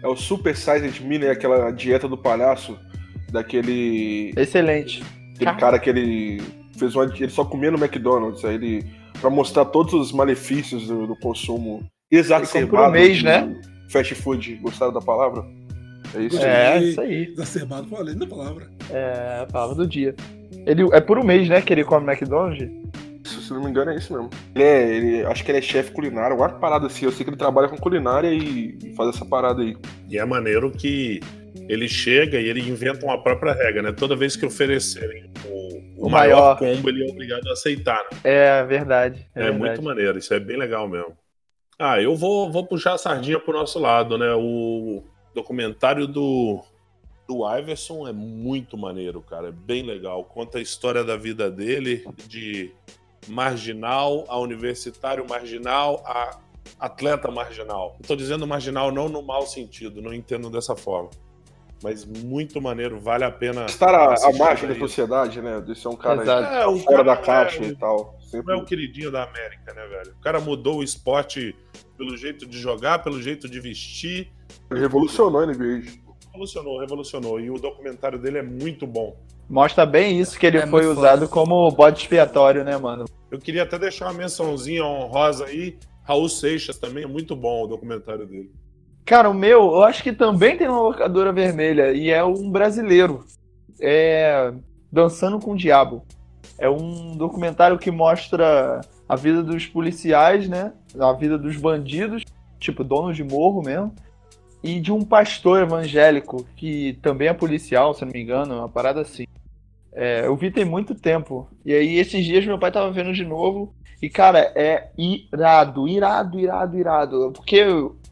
S2: É o Super Sized Me, né? Aquela dieta do palhaço. Daquele.
S4: Excelente.
S2: Aquele cara que ele fez uma. Ele só comia no McDonald's. Aí ele. Pra mostrar todos os malefícios do, do consumo exacerbado.
S4: por um mês, né?
S2: Fast food. Gostaram da palavra? É isso?
S4: É, isso aí.
S1: Exacerbado, falei da palavra.
S4: É a palavra do dia. Ele, é por um mês, né, que ele come McDonald's?
S2: Se não me engano, é isso mesmo. Ele é. Ele, acho que ele é chefe culinário, alguma parada assim. Eu sei que ele trabalha com culinária e, e faz essa parada aí.
S3: E é maneiro que ele chega e ele inventa uma própria regra, né? Toda vez que oferecerem o, o
S4: O
S3: maior,
S4: maior.
S3: combo, ele é obrigado a aceitar. né?
S4: É verdade. É,
S3: É,
S4: verdade.
S3: muito maneiro, isso é bem legal mesmo. Ah, eu vou, vou puxar a sardinha pro nosso lado, né? O documentário do, do Iverson é muito maneiro, cara. É bem legal. Conta a história da vida dele, de marginal a universitário marginal a atleta marginal. Estou dizendo marginal não no mau sentido, não entendo dessa forma. Mas muito maneiro, vale a pena.
S2: Estar à, margem da
S3: aí.
S2: sociedade, né? De ser um cara
S4: Exato.
S3: É, um
S2: fora
S3: cara
S2: da caixa
S3: é-
S2: e tal.
S3: não
S2: Sempre
S3: é o queridinho da América, né, velho? O cara mudou o esporte pelo jeito de jogar, pelo jeito de vestir.
S2: ele revolucionou a NBA.
S3: Revolucionou, revolucionou. E o documentário dele é muito bom.
S4: Mostra bem isso, que ele
S6: É
S4: foi usado como bode expiatório, né, mano?
S3: Eu queria até deixar uma mençãozinha honrosa aí. Raul Seixas também é muito bom o documentário dele.
S4: Cara, o meu, eu acho que também tem uma locadora vermelha e é um brasileiro. É Dançando com o Diabo. É um documentário que mostra a vida dos policiais, né? A vida dos bandidos, tipo donos de morro mesmo. E de um pastor evangélico que também é policial, se eu não me engano, uma parada assim. É, eu vi tem muito tempo. E aí, esses dias, meu pai tava vendo de novo. E, cara, é irado, irado, irado, irado. Porque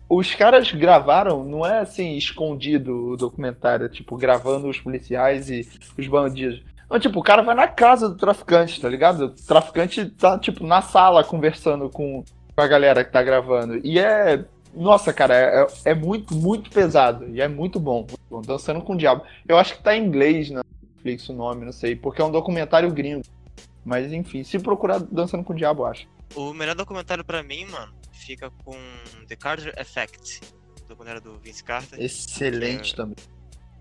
S4: os caras gravaram, não é assim, escondido o documentário, tipo, gravando os policiais e os bandidos. Não, tipo, o cara vai na casa do traficante, tá ligado? O traficante tá, tipo, na sala conversando com, a galera que tá gravando. E é. Nossa, cara, é, é muito, muito pesado. E é muito bom. muito bom. Dançando com o Diabo. Eu acho que tá em inglês na Netflix o nome, não sei, porque é um documentário gringo. Mas enfim, se procurar Dançando com o Diabo, eu acho.
S5: O melhor documentário pra mim, mano, fica com The Carter Effect. O documentário do Vince Carter.
S4: Excelente
S5: É.
S4: também.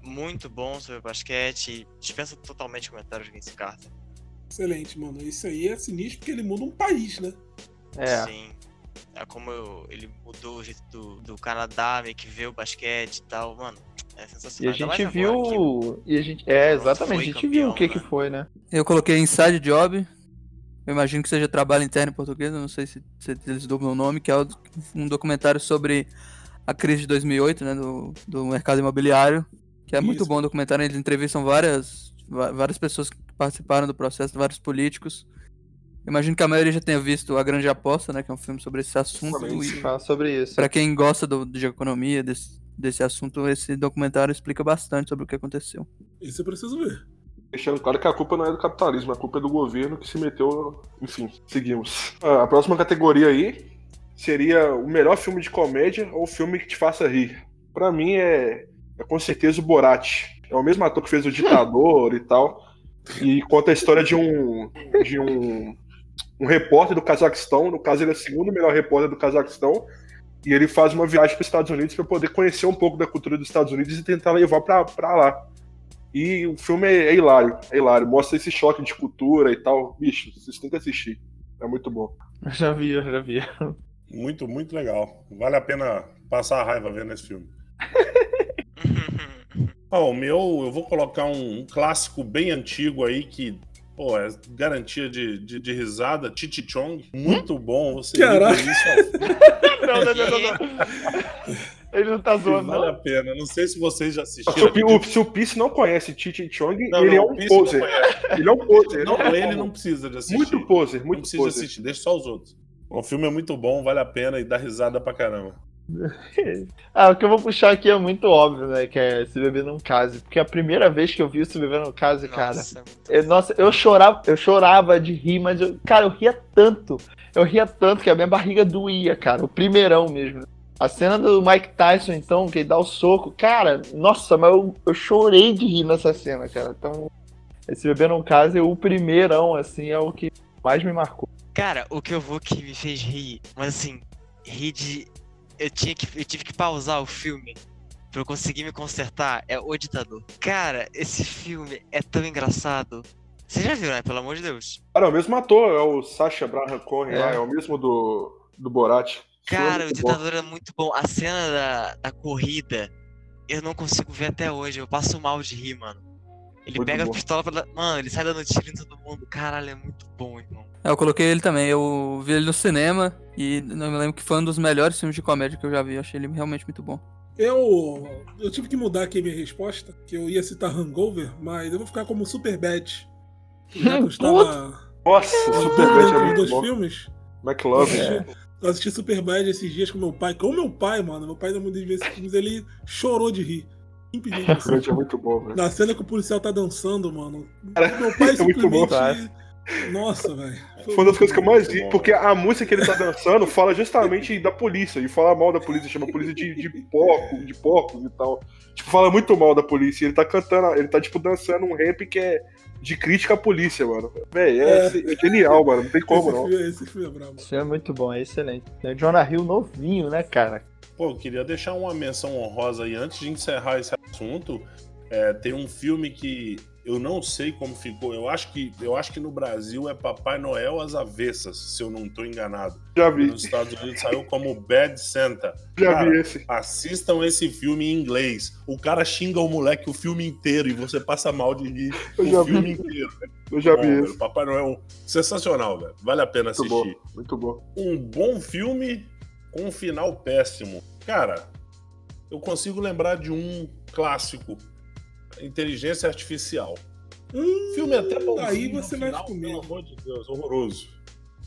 S5: Muito bom sobre basquete. Dispensa totalmente comentários de Vince Carter.
S1: Excelente, mano. Isso aí é sinistro porque ele muda um país, né?
S4: É.
S5: Sim. É como eu- ele mudou o jeito do, do Canadá, meio que vê o basquete e tal, mano. É
S4: E a
S5: sensacional. Ainda
S4: gente
S5: agora que
S4: viu. E a gente. É, exatamente. A gente viu o que,
S5: campeão,
S4: que
S5: né?
S4: foi, né?
S6: Eu coloquei Inside Job. Eu imagino que seja trabalho interno em português, eu não sei se, se eles dublam o nome, que é um documentário sobre a crise de 2008, né, do, do mercado imobiliário, que é muito
S1: Isso.
S6: bom o documentário, eles entrevistam várias, várias pessoas que participaram do processo, vários políticos. Eu imagino que a maioria já tenha visto A Grande Aposta, né, que é um filme sobre esse assunto, e
S4: Fala sobre isso.
S6: Pra quem gosta do, de economia, desse, desse assunto, esse documentário explica bastante sobre o que aconteceu.
S1: Isso eu preciso ver.
S2: Deixando claro que a culpa não é do capitalismo, a culpa é do governo que se meteu. Enfim, seguimos. Ah, A próxima categoria aí seria o melhor filme de comédia ou filme que te faça rir. Pra mim é, é com certeza o Borat. É o mesmo ator que fez o Ditador e tal. E conta a história de um. de um. Um repórter do Cazaquistão. No caso, ele é o segundo melhor repórter do Cazaquistão. E ele faz uma viagem para os Estados Unidos para poder conhecer um pouco da cultura dos Estados Unidos e tentar levar pra pra lá. E o filme é, é hilário, é hilário. Mostra esse choque de cultura e tal. Bicho, vocês têm que assistir. É muito bom.
S4: Já vi, eu já vi.
S3: Muito, muito legal. Vale a pena passar a raiva vendo esse filme. Ó, o meu, eu vou colocar um, um clássico bem antigo aí que, pô, é garantia de, de, de risada, Chichi Chong. Muito bom. Você
S1: Caraca.
S4: Não, não, não, não, não. Ele não tá zoando,
S3: Vale a
S4: não.
S3: pena. Não sei se vocês já assistiram.
S2: O, se o Piece não conhece Cheech Chong,
S3: Não,
S2: ele
S3: não,
S2: é um
S3: não
S2: poser. Ele é um poser.
S3: Não, ele não precisa de assistir.
S2: Muito poser,
S3: não
S2: muito
S3: precisa
S2: poser.
S3: assistir, deixa só os outros. O filme é muito bom, vale a pena e dá risada pra caramba.
S4: Ah, o que eu vou puxar aqui é muito óbvio, né? Que é Se Beber Não Case. Porque a primeira vez que eu vi Se Beber Não Case, cara.
S5: Nossa,
S4: Eu, nossa, eu chorava, eu chorava de rir, mas eu, cara, eu ria tanto. Eu ria tanto que a minha barriga doía, cara. O primeirão mesmo. A cena do Mike Tyson, então, que ele dá o soco. Cara, nossa, mas eu, eu chorei de rir nessa cena, cara. Então, esse bebê não casa, o primeirão, assim, é o que mais me marcou.
S5: Cara, o que eu vou que me fez rir, mas assim, rir de. Eu, tinha que, eu tive que pausar o filme pra eu conseguir me consertar. É O Ditador. Cara, esse filme é tão engraçado. Você já viu, né? Pelo amor de Deus.
S2: Cara, é o mesmo ator, é o Sacha Baron Cohen
S4: É.
S2: lá, é o mesmo do, do Borat.
S5: Cara, o
S2: Muito bom.
S5: Ditador é muito bom. A cena da, da corrida, eu não consigo ver até hoje. Eu passo mal de rir, mano. Ele
S2: Muito
S5: pega
S2: bom.
S5: a pistola pra. Mano, ele sai dando tiro em todo mundo. Caralho, é muito bom, irmão.
S6: É, Eu coloquei ele também. Eu vi ele no cinema e não me lembro que foi um dos melhores filmes de comédia que eu já vi. Eu achei ele realmente muito bom.
S1: Eu, eu tive que mudar aqui a minha resposta, que eu ia citar Hangover, mas eu vou ficar como Superbad. Que eu estava
S2: Nossa,
S1: eu
S2: Super
S1: tô
S2: Bad é
S1: entre os
S2: muito
S1: dois
S2: bom.
S1: filmes.
S2: McLovin.
S1: Eu assisti- Eu assisti Superbad esses dias com meu pai. Com meu pai, mano. Meu pai dá muitas vezes esses filmes, ele chorou de rir. Assim.
S2: Bad é muito bom, velho.
S1: Na cena que o policial tá dançando, mano. Meu pai
S2: é muito bom,
S1: simplesmente. Nossa, velho.
S2: Foi uma das coisas que eu mais vi, porque a música que ele tá dançando fala justamente da polícia, e fala mal da polícia, chama a polícia de, de porco, de porcos e tal. Tipo, fala muito mal da polícia. e Ele tá cantando, ele tá, tipo, dançando um rap que é de crítica à polícia, mano. Véi, é, é genial, mano. Não tem como,
S1: esse,
S2: não.
S1: filme, esse filme é brabo.
S4: Isso é muito bom, é excelente. É o Jonah Hill novinho, né, cara?
S3: Pô, eu queria deixar uma menção honrosa aí antes de encerrar esse assunto. É, tem um filme que eu não sei como ficou. Eu acho que eu acho que no Brasil é Papai Noel às avessas, se eu não tô enganado.
S2: Já vi,
S3: nos Estados Unidos saiu como Bad Santa.
S2: já
S3: Cara,
S2: vi esse.
S3: Assistam esse filme em inglês. O cara xinga o moleque o filme inteiro e você passa mal de rir
S2: Eu já
S3: o
S2: vi.
S3: filme inteiro.
S2: Eu já
S3: Bom,
S2: vi
S3: velho.
S2: esse.
S3: Papai Noel sensacional, velho. Vale a pena
S2: Muito bom,
S3: assistir.
S2: muito bom.
S3: Um bom filme com um final péssimo. Cara, eu consigo lembrar de um clássico. Inteligência Artificial.
S1: Hum,
S3: Filme até bonzinho.
S1: Aí você vai comigo.
S3: Pelo amor de Deus, horroroso.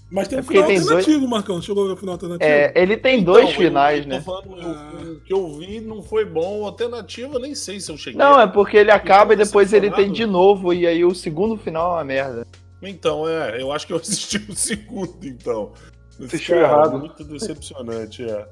S1: Mas tem
S4: É
S1: um
S4: porque
S1: final
S4: tem dois-
S1: alternativo, Marcão. Chegou a ver o final alternativo?
S4: É, ele tem dois
S3: Então, eu-
S4: finais,
S3: eu tô
S4: né?
S3: falando, eu-
S1: Ah.
S3: o que eu vi não foi bom. Alternativa, eu nem sei se eu cheguei.
S4: Não, é porque ele acaba e depois ele tem de novo, e aí o segundo final é uma merda.
S3: Então, é, eu acho que eu assisti o segundo, então.
S2: Assistiu errado.
S3: Muito decepcionante, é.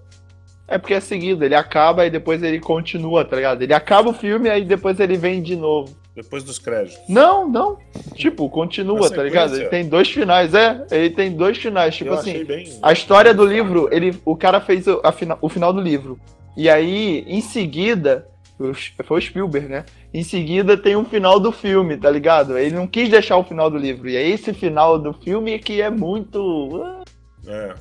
S4: É porque é seguido, ele acaba e depois ele continua, tá ligado? Ele acaba o filme e aí depois ele vem de novo.
S3: Depois dos créditos.
S4: Não, não. Tipo, continua, tá ligado? Ele tem dois finais, é. Ele tem dois finais. Tipo
S3: eu
S4: assim,
S3: bem.
S4: a história do livro, ele, o cara fez o, a fina- o final do livro. E aí, em seguida, foi o Spielberg, né? Em seguida tem um final do filme, tá ligado? Ele não quis deixar o final do livro. E é esse final do filme que é muito. ah,
S3: É.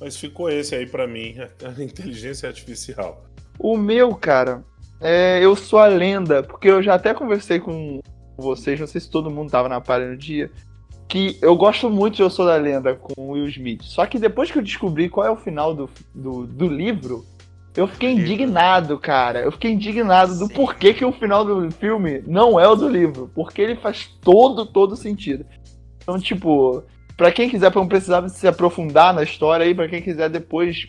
S3: Mas ficou esse aí pra mim, a inteligência artificial.
S4: O meu, cara, é Eu Sou a Lenda, porque eu já até conversei com vocês, não sei se todo mundo tava na palha no dia, que eu gosto muito de Eu Sou da Lenda com o Will Smith. Só que depois que eu descobri qual é o final do, do, do livro, eu fiquei indignado, cara. Eu fiquei indignado do
S5: Sim.
S4: porquê que o final do filme não é o do livro. Porque ele faz todo, todo sentido. Então, tipo, pra quem quiser, pra não precisar se aprofundar na história aí, pra quem quiser depois,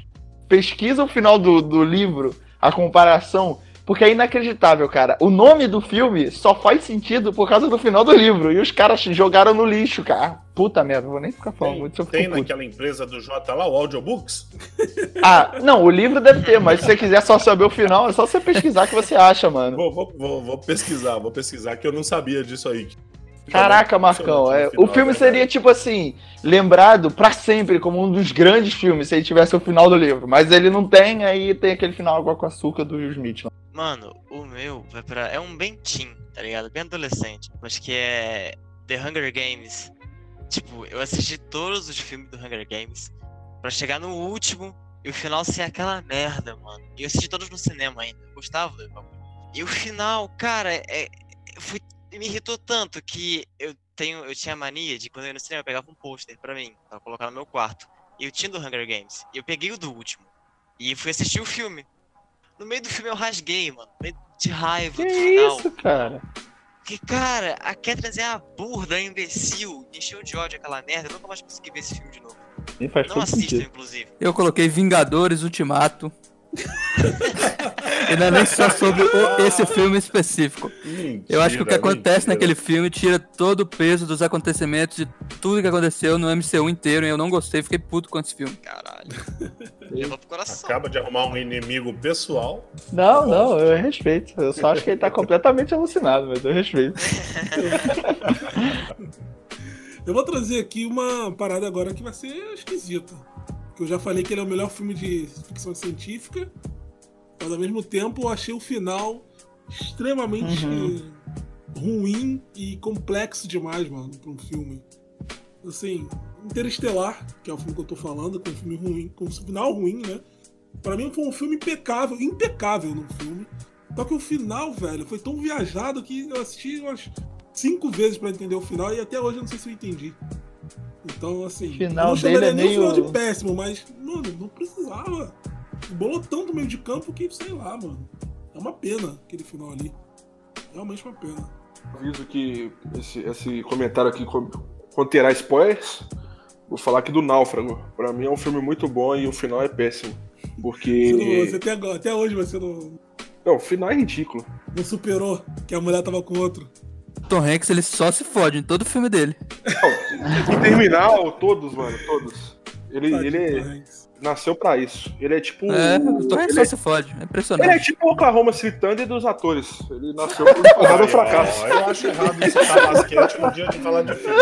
S4: pesquisa o final do, do livro, a comparação, porque é inacreditável, cara. O nome do filme só faz sentido por causa do final do livro. E os caras jogaram no lixo, cara. Puta merda, vou nem ficar falando
S3: Tem,
S4: muito. fico
S3: tem naquela empresa do J lá, o Audiobooks?
S4: Ah, não, o livro deve ter, mas se você quiser só saber o final, é só você pesquisar que você acha, mano.
S3: Vou, vou, vou, vou pesquisar, vou pesquisar, que eu não sabia disso aí.
S4: Caraca, Marcão, é, o filme seria tipo assim, lembrado pra sempre como um dos grandes filmes se ele tivesse o final do livro, mas ele não tem, aí tem aquele final água com açúcar do Will Smith. lá.
S5: Mano, o meu vai pra. É um bem teen, tá ligado? Bem adolescente. Mas que é. The Hunger Games. Tipo, eu assisti todos os filmes do Hunger Games. Pra chegar no último e o final ser aquela merda, mano. E eu assisti todos no cinema ainda. Gostava do bagulho. E o final, cara, é, foi, me irritou tanto que eu tenho, eu tinha mania de quando eu ia no cinema eu pegava um pôster pra mim, pra colocar no meu quarto. E eu tinha do Hunger Games. E eu peguei o do último. E fui assistir o filme. No meio do filme eu rasguei, mano. De raiva
S4: Que
S5: do final.
S4: isso, cara?
S5: Porque, cara, a Katniss é a burda, a imbecil. Me encheu de ódio aquela merda. Eu nunca mais consegui ver esse filme de novo.
S4: Nem faz
S5: Não
S4: sentido.
S5: inclusive.
S6: Eu coloquei Vingadores Ultimato. e não é nem só sobre o- esse filme específico. Eu acho que o que
S3: Mentira,
S6: acontece
S3: mentira.
S6: naquele filme tira todo o peso dos acontecimentos de tudo que aconteceu no MCU inteiro. E eu não gostei, fiquei puto com esse filme.
S5: Caralho. Levou pro coração.
S3: Acaba de arrumar um inimigo pessoal.
S4: Não, não, eu respeito. Eu só acho que ele tá completamente alucinado, mas eu respeito.
S1: Eu vou trazer aqui uma parada agora que vai ser esquisita. Que eu já falei que ele é o melhor filme de ficção científica, mas ao mesmo tempo eu achei o final extremamente
S4: Uhum.
S1: ruim e complexo demais, mano, pra um filme. Assim, Interestelar, que é o filme que eu tô falando, com um filme ruim, com um final ruim, né? Pra mim foi um filme impecável, impecável no filme. Só que o final, velho, foi tão viajado que eu assisti umas cinco vezes pra entender o final e até hoje eu não sei se eu entendi. Então, assim,
S4: O final
S1: não
S4: dele é
S1: nem o final
S4: meio-
S1: de péssimo, mas, mano, não precisava. Bolou tanto meio de campo que, sei lá, mano. É uma pena aquele final ali. Realmente uma pena.
S2: Aviso que esse, esse comentário aqui con- conterá spoilers. Vou falar aqui do Náufrago. Pra mim é um filme muito bom e o final é péssimo.
S1: Você, não-
S2: Porque.
S1: você até, agora- até hoje você não,
S2: Não, o final é ridículo.
S1: não superou que a mulher tava com outro.
S6: Tom Hanks, ele só se fode em todo filme dele.
S2: O terminal, todos, mano, todos. Ele,
S1: Tadinho
S2: ele
S1: Hanks.
S2: nasceu pra isso. Ele é tipo.
S6: É, o Tom Hanks
S2: ele,
S6: só
S2: é,
S6: se fode. É
S2: ele é
S6: impressionante.
S2: tipo o Oklahoma City Thunder dos atores. Ele nasceu por causa do fracasso.
S3: Eu acho errado isso citar basquete no dia de falar de filme.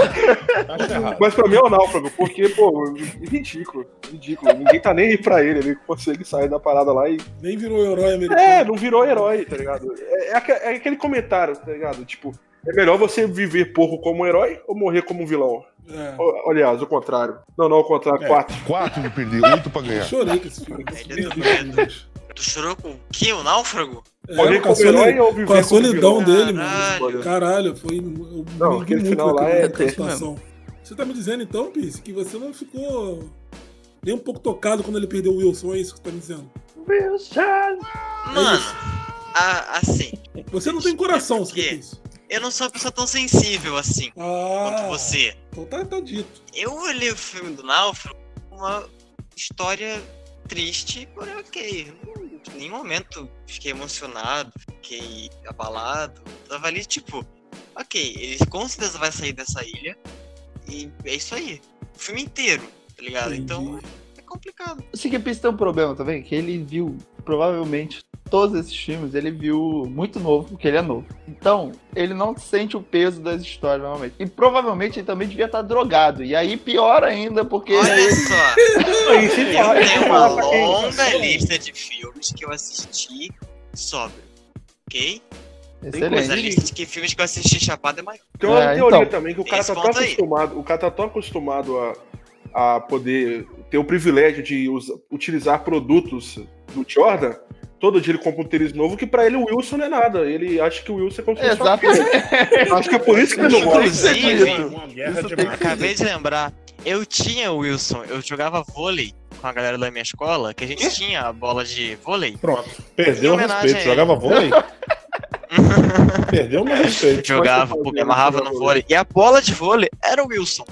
S3: Acho errado.
S2: Mas pra mim é o náufrago, porque, pô, ridículo, ridículo. Ninguém tá nem aí pra ele, ele consegue sair da parada lá e.
S1: Nem virou herói americano.
S2: É, não virou herói, tá ligado? É, é é aquele comentário, tá ligado? Tipo, é melhor você viver pouco como um herói ou morrer como um vilão?
S1: É.
S2: Ou- Aliás, o contrário. Não, não, o contrário,
S3: É.
S2: quatro.
S10: Quatro de perder, oito pra
S1: Eu
S10: ganhar.
S1: chorei com esse filme.
S5: Ele é doido. Tu chorou com o que? O náufrago?
S2: Morrer
S1: É, com a,
S2: como herói
S1: soli-
S2: ou viver
S1: com a solidão dele,
S5: Caralho.
S1: mano. Caralho, foi. Eu
S2: Não, aquele
S1: muito
S2: final lá é
S1: situação. Você tá me dizendo então, Pisse, que você não ficou nem um pouco tocado quando ele perdeu o Wilson, é isso que você tá me dizendo?
S5: Mano, a- assim,
S1: Você não tem coração, você
S5: Quê?
S1: quer isso.
S5: Eu não sou uma pessoa tão sensível assim
S1: Ah,
S5: quanto você.
S1: Então tá, tá dito.
S5: Eu olhei o filme do Náufrago uma história triste, porém ok. Em nenhum momento fiquei emocionado, fiquei abalado. Tava ali, tipo, ok, ele com certeza vai sair dessa ilha. E é isso aí. O filme inteiro, tá ligado?
S1: Entendi.
S5: Então complicado.
S4: O Sikipis tem um problema também, que ele viu, provavelmente, todos esses filmes, ele viu muito novo, porque ele é novo. Então, ele não sente o peso das histórias, normalmente. E provavelmente ele também devia estar drogado. E aí, pior ainda, porque...
S5: Olha só, tenho uma longa lista de filmes que eu assisti sóbrio, ok? Mas a
S4: Excelente.
S5: lista de que filmes que eu assisti chapado é maior.
S2: Tem uma
S4: É,
S2: teoria
S4: então.
S2: também que o
S5: Tem
S2: cara tá tão
S5: aí.
S2: acostumado, o cara tá tão acostumado a, a poder ter o privilégio de usa- utilizar produtos do Jordan. Todo dia ele compra um tênis novo, que pra ele o Wilson não é nada. Ele acha que o Wilson é como se fosse.
S4: Exatamente.
S2: Acho que é por isso que ele não gosta.
S5: Inclusive,
S3: marketing.
S5: acabei de lembrar, eu tinha o Wilson, eu jogava vôlei com a galera da minha escola, que a gente tinha a bola de vôlei.
S3: Pronto. Perdeu o respeito. Jogava vôlei? Perdeu o meu respeito.
S5: Jogava, me amarrava no
S2: vôlei.
S5: E a bola de vôlei era o Wilson.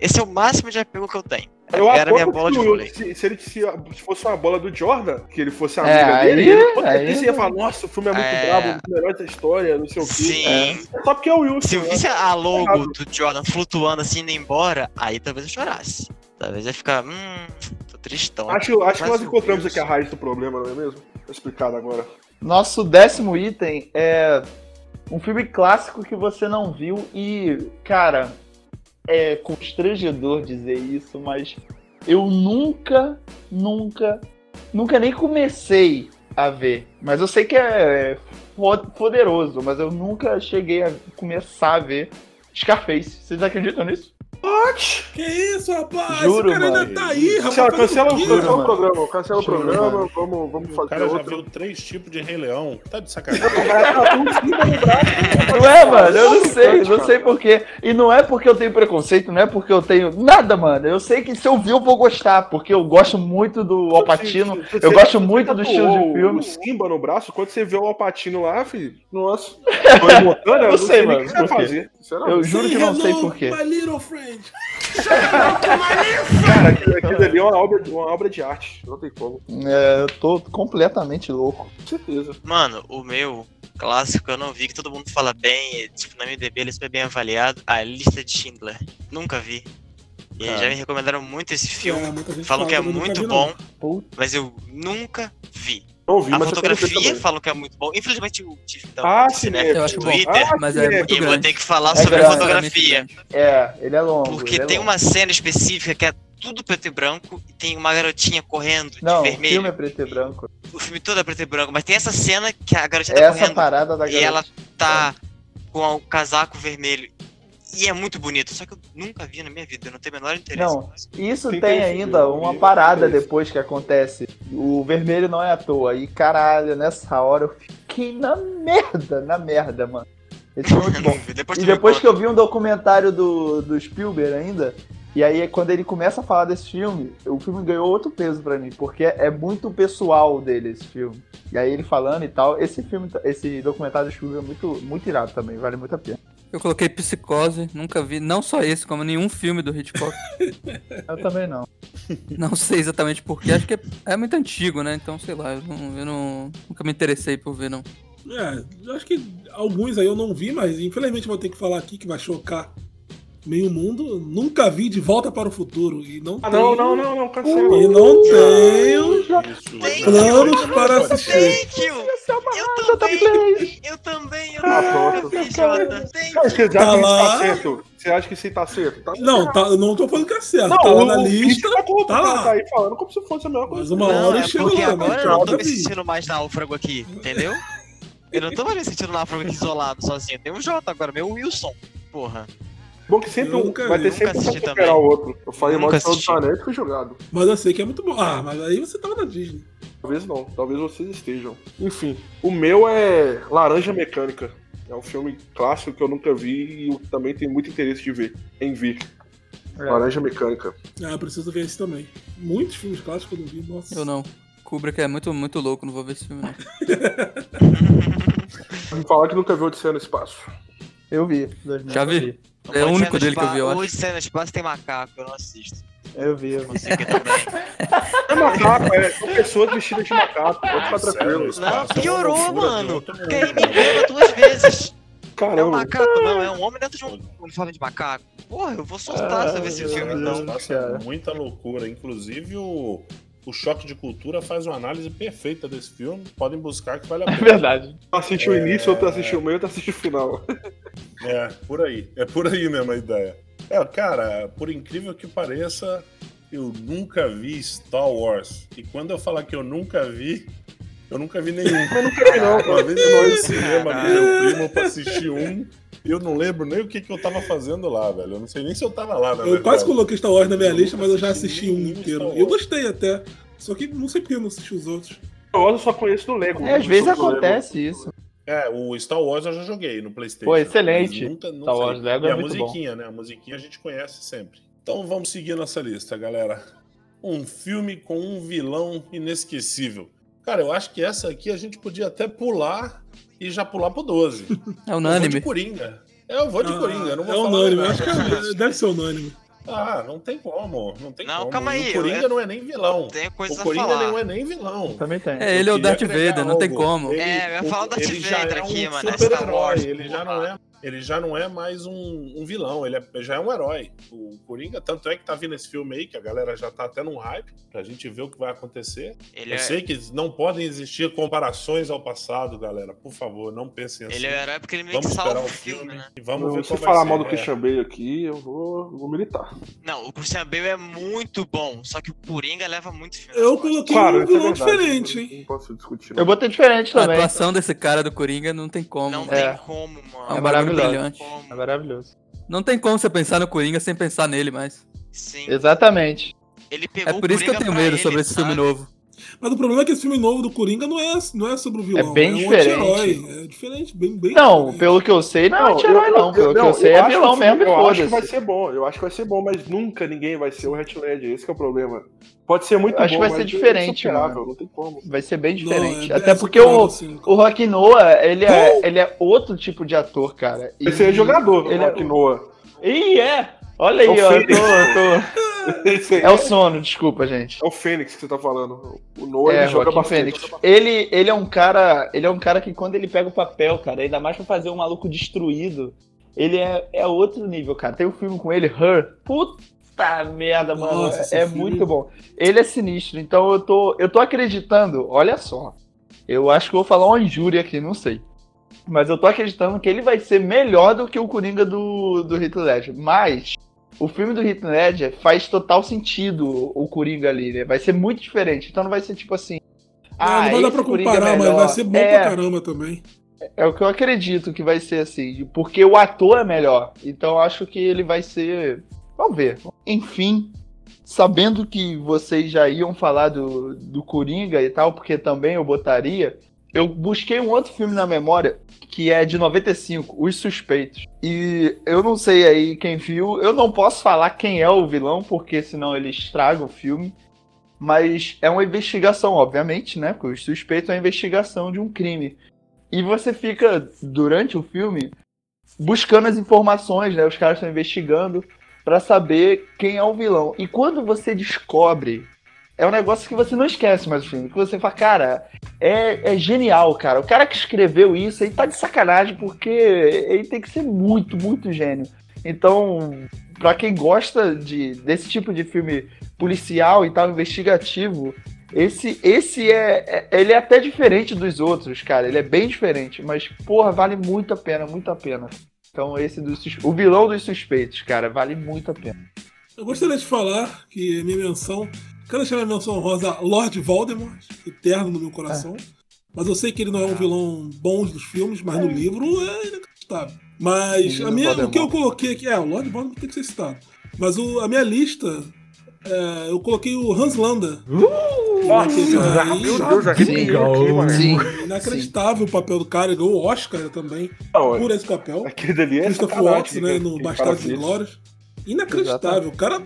S5: Esse é o máximo de apego que eu tenho.
S2: Eu
S5: era a minha bola
S2: que
S5: de
S2: o
S5: vôlei.
S2: se, se ele se, se fosse uma bola do Jordan, que ele fosse
S4: É,
S2: amiga dele,
S4: aí-
S2: ele com
S4: aí-
S2: certeza ia falar, nossa, o filme é muito
S5: É.
S2: brabo, dos melhores da história, não sei o quê.
S5: Sim.
S2: É só porque é o Wilson.
S5: Se eu
S2: né?
S5: visse a logo do Jordan flutuando assim, indo embora, aí talvez eu chorasse. Talvez eu ia ficar, hum, tô tristão.
S2: Acho, acho que nós
S5: o
S2: encontramos
S5: Wilson-
S2: aqui a raiz do problema, não é mesmo? Tá explicado agora.
S4: Nosso décimo item é um filme clássico que você não viu e, cara, é constrangedor dizer isso, mas eu nunca, nunca, nunca nem comecei a ver. Mas eu sei que é fo- poderoso, mas eu nunca cheguei a começar a ver Scarface. Vocês acreditam nisso?
S2: What?
S1: Que isso, rapaz?
S4: Juro,
S1: Esse cara
S4: mano.
S1: ainda tá aí, rapaz.
S2: Cancela, cancela,
S1: o
S2: cancela o
S4: mano.
S2: programa, cancela o
S4: Juro,
S2: programa,
S4: mano.
S2: vamos, vamos
S3: O
S2: fazer
S3: cara já
S2: outro.
S3: viu três tipos de Rei Leão. Tá de sacanagem.
S4: Não é, mano? Eu não sei, não sei porquê. E não é porque eu tenho preconceito, não é porque eu tenho nada, mano. Eu sei que se eu vir eu vou gostar, porque eu gosto muito do Alpatino. Eu gosto muito do estilo de filme.
S2: O Simba no braço, quando você vê o Alpatino lá, filho, nossa. Foi emotando, eu
S4: Eu
S2: não
S4: sei,
S2: sei nem o
S4: mano,
S2: que fazer.
S4: Eu juro que não sei porquê.
S1: My little friend.
S2: Cara, aquilo, aquilo ali é uma obra, uma obra de arte. Não tem como.
S4: É, eu tô completamente louco.
S2: Com certeza.
S5: Mano, o meu clássico eu não vi, que todo mundo fala bem, e, tipo, na MDB ele é super bem avaliado. A lista de Schindler. Nunca vi. E
S4: Cara.
S5: já me recomendaram muito esse filme.
S1: É,
S5: Falam
S1: fala,
S5: que é muito bom, mas eu nunca vi.
S2: Não vi,
S5: A
S2: mas
S5: fotografia falam que é muito bom. Infelizmente tive que dar
S2: Ah,
S5: um
S2: sim,
S5: cinéfilo
S6: Eu acho
S5: no
S6: bom.
S5: Twitter.
S2: Ah,
S6: Mas é muito
S5: E vou ter que falar
S4: É
S5: sobre a
S4: grande.
S5: fotografia.
S4: É, ele é longo.
S5: Porque
S4: ele é
S5: tem
S4: longo.
S5: uma cena específica que é tudo preto e branco e tem uma garotinha correndo de
S4: Não, o
S5: vermelho.
S4: filme é preto e branco.
S5: O filme todo é preto e branco, mas tem essa cena que a garotinha tá
S4: Essa
S5: correndo
S4: parada da
S5: e ela tá com o casaco vermelho. E é muito bonito, só que eu nunca vi na minha vida, eu não tenho o menor interesse.
S4: Não. Isso tem
S2: tem
S4: ainda uma parada depois que acontece. O vermelho não é à toa. E caralho, nessa hora eu fiquei na merda, na merda, mano. Esse filme é muito bom.
S5: depois
S4: E depois
S5: conta.
S4: que eu vi um documentário do, do Spielberg ainda, e aí quando ele começa a falar desse filme, o filme ganhou outro peso pra mim, porque é muito pessoal dele esse filme. E aí ele falando e tal, esse filme, esse documentário do Spielberg é muito, muito irado também, vale muito a pena.
S6: Eu coloquei Psicose, nunca vi, não só esse, como nenhum filme do Hitchcock.
S4: Eu também não.
S6: não sei exatamente porquê, acho que é, é muito antigo, né? Então, sei lá, eu, não, eu não- nunca me interessei por ver, não.
S1: É, eu acho que alguns aí eu não vi, mas infelizmente vou ter que falar aqui que vai chocar meio mundo. Nunca vi De Volta para o Futuro. E não
S2: Ah,
S1: tenho,
S2: não, não, não, não, cancela.
S1: E não tenho
S3: Isso.
S1: Planos para assistir.
S5: Thank you! Eu também! Eu também, eu
S2: Ah, Cara, Você acha
S1: Tá
S2: que isso
S1: lá.
S2: tá certo? Você acha que isso tá certo? Tá
S1: Não, tá, eu não tô falando que é certo.
S2: Não,
S1: tá lá na lista,
S2: tá,
S1: tá lá.
S2: tá aí falando como se fosse a mesma coisa.
S1: Mas uma
S5: Não,
S1: hora
S5: é
S1: eu chego
S5: porque
S1: lá.
S5: agora
S1: mas
S5: eu não tô me sentindo mais náufrago aqui, entendeu? Eu não tô mais me sentindo náufrago aqui isolado, sozinho. Tem o Jota agora, meu Wilson. Porra.
S2: Bom que sempre
S1: Eu
S2: um
S1: nunca
S2: vai ter
S5: nunca
S2: sempre um pra superar o outro. Eu falei mal
S5: Nunca
S2: de. Anéis e fui jogado.
S1: Mas eu sei que é muito bom. Ah, mas aí você tava na Disney.
S2: Talvez não, talvez vocês estejam. Enfim, o meu é Laranja Mecânica. É um filme clássico que eu nunca vi e eu também tenho muito interesse de ver, em ver.
S4: É.
S2: Laranja Mecânica.
S1: Ah, eu preciso ver esse também. Muitos filmes clássicos eu não vi, nossa.
S6: Eu não. Kubrick é muito, muito louco, não vou ver esse filme, não.
S2: Me falar que nunca viu Odisseia no Espaço.
S4: Eu vi. 2000
S6: Já
S4: eu
S6: vi? É o único dele que eu vi, eu
S5: O
S6: acho.
S5: Odisseia no Espaço tem macaco, eu não assisto.
S4: Eu vi, eu vi.
S5: Você que também.
S2: É macaco, é. São pessoas vestidas de macaco. Pode ficar tranquilo.
S5: Não,
S3: é
S5: piorou, mano. Porque aí me engana duas vezes. É um
S2: Caramba.
S5: macaco, não, é um homem dentro de um uniforme de macaco. Porra, eu vou soltar se eu ver esse filme, então.
S3: É muita loucura. Inclusive, o, o Choque de Cultura faz uma análise perfeita desse filme. Podem buscar que vale a
S4: É
S3: pena.
S4: verdade.
S2: Um assiste o início, outro assiste o meio, outro assiste o final.
S3: É, por aí. É por aí mesmo a ideia. É, cara, por incrível que pareça, eu nunca vi Star Wars. E quando eu falar que eu nunca vi, eu nunca vi nenhum.
S2: Eu nunca vi, não.
S3: Uma vez eu fui no cinema meu primo pra assistir um. Eu não lembro nem o que, que eu tava fazendo lá, velho. Eu não sei nem se eu tava lá, na
S1: Eu
S3: verdade.
S1: quase coloquei Star Wars na minha
S3: Eu
S1: lista, mas eu já
S3: assisti
S1: um inteiro.
S3: Star
S1: Eu
S3: Wars.
S1: gostei até. Só que não sei porque eu não assisti os outros.
S2: Eu só conheço do Lego.
S4: É, às vezes acontece isso.
S3: É, o Star Wars eu já joguei no Playstation.
S4: Pô, excelente.
S3: Nunca, não
S4: Star
S3: sei.
S4: Wars Lego
S3: e
S4: é
S3: a
S4: muito
S3: musiquinha, né? A musiquinha a gente conhece sempre. Então vamos seguir nossa lista, galera. Um filme com um vilão inesquecível. Cara, eu acho que essa aqui a gente podia até pular e já pular pro 12.
S6: É
S3: Eu vou de
S6: unânime.
S3: Coringa. É, eu vou de
S1: Ah,
S3: Coringa, não vou
S1: é
S3: falar
S1: unânime, acho que é- deve ser unânime.
S3: Ah, não tem como, não tem
S5: Não,
S3: como.
S5: calma aí,
S3: O Coringa
S5: eu-
S3: não é nem vilão.
S5: Tem coisa
S3: O
S5: a
S3: Coringa
S5: falar.
S3: não é nem vilão.
S4: Também tem.
S6: É, ele é o Darth
S3: agregar
S6: Vader, não tem
S3: algo.
S6: como.
S3: Ele-
S5: É, eu ia falar o Darth
S3: ele já
S5: Vader
S3: é
S5: aqui,
S3: um
S5: mano, é Star
S3: super-herói,
S5: Wars,
S3: Ele já não é, ele já não é mais um, um vilão, ele é- já é um herói. O Coringa, tanto é que tá vindo esse filme aí, que a galera já tá até num hype, pra gente ver o que vai acontecer.
S5: Ele
S3: Eu
S5: é,
S3: sei que não podem existir comparações ao passado, galera. Por favor, não pensem assim.
S5: ele é o herói porque ele meio
S3: Vamos
S5: que salva o filme,
S3: filme
S5: né?
S3: e vamos ver
S2: Se falar mal do
S3: É.
S2: Christian Bale aqui, eu vou, vou militar.
S5: Não, o Christian Bale é muito bom, só que o Coringa leva muito filme.
S1: Eu coloquei
S2: Claro,
S1: um
S2: é
S1: vilão
S2: verdade.
S1: diferente, hein?
S2: Não posso discutir.
S4: Eu botei diferente
S6: A
S4: também.
S6: atuação desse cara do Coringa não tem como.
S5: Não
S6: é
S5: tem como, mano.
S6: um bagulho
S4: maravilhoso.
S6: brilhante.
S4: É maravilhoso.
S6: Não tem como você pensar no Coringa sem pensar nele mais.
S5: Sim.
S4: Exatamente.
S5: Ele pegou
S6: É por isso que eu tenho medo
S5: ele,
S6: sobre esse filme
S5: sabe?
S6: novo.
S1: Mas o problema é que esse filme novo do Coringa não é, não é sobre o vilão.
S4: É bem
S1: um
S4: diferente.
S1: É diferente, bem, bem
S4: Não,
S1: diferente.
S4: pelo que eu sei, não é anti-herói, não. Pelo que eu sei,
S2: eu
S4: é
S2: acho
S4: vilão
S2: que
S4: mesmo e
S2: Eu acho que vai
S4: foda-se.
S2: ser bom, eu acho que vai ser bom, mas nunca ninguém vai ser o Heath Ledger, esse que é o problema. Pode ser muito
S4: Eu acho
S2: bom,
S4: que vai ser
S2: mas
S4: diferente, mano.
S2: Não tem como.
S4: Vai ser bem
S1: Não,
S4: diferente.
S1: é-
S4: Até
S1: é
S4: porque o,
S1: assim.
S4: o Rock Noah, ele é, ele é outro tipo de ator, cara. E-
S2: Esse é jogador,
S4: ele
S2: ele
S4: é-
S2: Rock Noah.
S4: Ih, é! Olha aí,
S2: É
S4: ó. Eu
S2: Fênix,
S4: tô, eu tô- É o sono, desculpa, gente.
S2: é o Fênix que você tá falando. O Noah
S4: É,
S2: ele joga bastante.
S4: Fênix. Ele, ele é um cara. Ele é um cara que quando ele pega o papel, cara, ainda mais pra fazer um maluco destruído, ele é, é outro nível, cara. Tem um filme com ele, Her. Puta merda, mano.
S1: Nossa,
S4: é muito bom. Ele é sinistro, então eu tô, eu tô acreditando, olha só. Eu acho que eu vou falar uma injúria aqui, não sei. Mas eu tô acreditando que ele vai ser melhor do que o Coringa do, do Heath Ledger. Mas o filme do Heath Ledger faz total sentido o Coringa ali, né? Vai ser muito diferente. Então não vai ser tipo assim.
S1: Ah, não vai dar pra
S4: Coringa
S1: comparar,
S4: é
S1: mas vai ser bom
S4: é,
S1: pra caramba também.
S4: É o que eu acredito que vai ser assim. Porque o ator é melhor. Então eu acho que ele vai ser. Vamos ver. Enfim, sabendo que vocês já iam falar do, do Coringa e tal, porque também eu botaria. Eu busquei um outro filme na memória que é de 95, Os Suspeitos. E eu não sei aí quem viu, eu não posso falar quem é o vilão, porque senão ele estraga o filme. Mas é uma investigação, obviamente, né? Porque Os Suspeitos é uma investigação de um crime. E você fica, durante o filme, buscando as informações, né? Os caras estão investigando pra saber quem é o vilão. E quando você descobre, é um negócio que você não esquece mais o filme. Que você fala, cara, é, é genial, cara. O cara que escreveu isso aí tá de sacanagem, porque ele tem que ser muito, muito gênio. Então, pra quem gosta de, desse tipo de filme policial e tal, investigativo, esse, esse é, é- Ele é até diferente dos outros, cara. Ele é bem diferente, mas, porra, vale muito a pena, muito a pena. Então, esse do O vilão dos suspeitos, cara, vale muito a pena.
S1: Eu gostaria de falar que minha menção. Quero deixar minha menção rosa Lord Voldemort, eterno no meu coração. Mas eu sei que ele não é um vilão bom dos filmes, mas no livro é inacreditável. Mas a minha, o que eu coloquei aqui. É, o Lord Voldemort tem que ser citado. Mas o- a minha lista. é, eu coloquei o Hans Landa.
S2: Nossa,
S1: Aquele cara aí,
S2: meu Deus,
S4: Sim.
S2: arrepiou aqui, mano.
S4: Sim.
S1: Inacreditável o papel do cara. Ele ganhou o Oscar também
S2: Não,
S1: por esse papel.
S2: Aquele dali é
S1: Christopher Watts, né, no Bastardos e. Glórias. Inacreditável. O cara.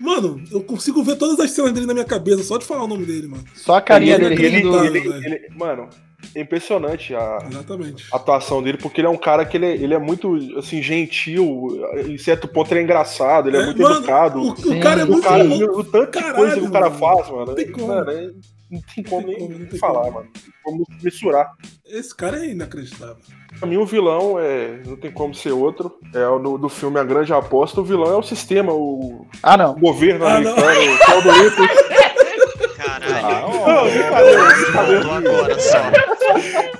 S1: Mano, eu consigo ver todas as cenas dele na minha cabeça só de falar o nome dele, mano.
S4: Só a carinha
S1: Ele-
S4: dele
S1: ele-
S4: rindo.
S1: ele-
S2: Ele- ele- mano, é impressionante a,
S1: Exatamente.
S2: atuação dele, porque ele é um cara que ele é, ele é muito, assim, gentil, em certo ponto ele é engraçado, ele é,
S1: É,
S2: muito
S1: mano,
S2: educado.
S1: O, o cara é
S2: O
S1: muito
S2: cara,
S1: louco.
S2: o tanto de
S1: Caralho,
S2: coisa que o cara
S1: mano.
S2: faz, mano,
S1: Não tem como.
S2: mano, é- não tem como
S1: Não
S2: nem
S1: como, não tem
S2: falar,
S1: como.
S2: mano. Como mensurar.
S1: Esse cara é inacreditável.
S2: Pra mim, o vilão é. Não tem como ser outro. É o no, do filme A Grande Aposta, o vilão é o sistema, o,
S4: Ah, não.
S2: o governo
S1: Ah, não.
S2: americano, o tal do Lincoln.
S5: Caralho.
S2: Não, brincadeira,
S5: Voltou agora só.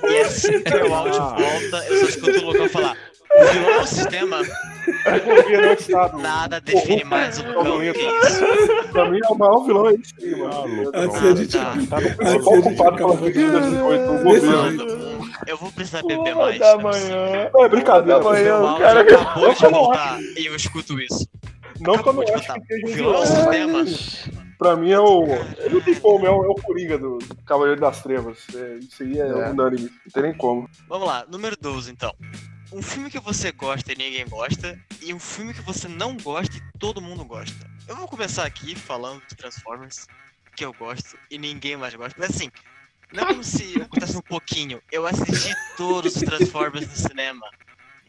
S5: E assim que meu áudio volta, eu só escuto o Lucão falar. O vilão é o sistema,
S2: é
S5: nada define mais o Lucão do que isso.
S2: Pra mim, o maior vilão é esse aí, mano.
S1: Assim a gente.
S5: tá.
S2: O
S1: Assim
S2: principal
S1: a gente
S2: culpado pela
S1: acaba-
S2: crise das 18, o
S1: Desse
S2: governo.
S5: Eu vou precisar beber mais.
S4: da
S5: é
S4: manhã.
S2: Não, é brincadeira.
S4: Da manhã, o cara.
S5: acabou de
S2: Eu não
S5: voltar e eu escuto isso.
S2: Não que eu não
S5: de
S2: acho que seja
S5: O
S2: um
S5: vilão é
S2: vilão.
S5: sistema.
S2: Pra mim é o. Não tem como, é o, é o Coringa do Cavaleiro das Trevas. É, isso aí é,
S4: É.
S2: unânime. Não tem nem como.
S5: Vamos lá, número 12 então. Um filme que você gosta e ninguém gosta, e um filme que você não gosta e todo mundo gosta. Eu vou começar aqui falando de Transformers, que eu gosto e ninguém mais gosta. Mas assim, não é como se acontecesse um pouquinho. Eu assisti todos os Transformers no cinema.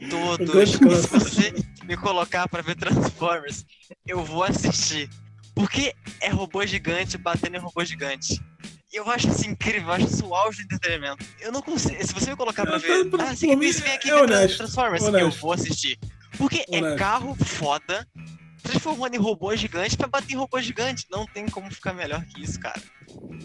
S5: Todos. E se você me colocar pra ver Transformers, eu vou assistir. Porque é robô gigante batendo em robô gigante. Eu acho isso incrível, eu acho isso o auge do entretenimento. Eu não consigo. Se você me colocar pra
S1: É,
S5: ver.
S1: pra-
S5: Ah, você
S1: mim
S5: vem aqui
S1: é
S5: ver
S1: honesto,
S5: Transformers, eu vou assistir. Porque é
S1: Honesto.
S5: carro foda, transformando em robô gigante pra bater em robô gigante. Não tem como ficar melhor que isso, cara.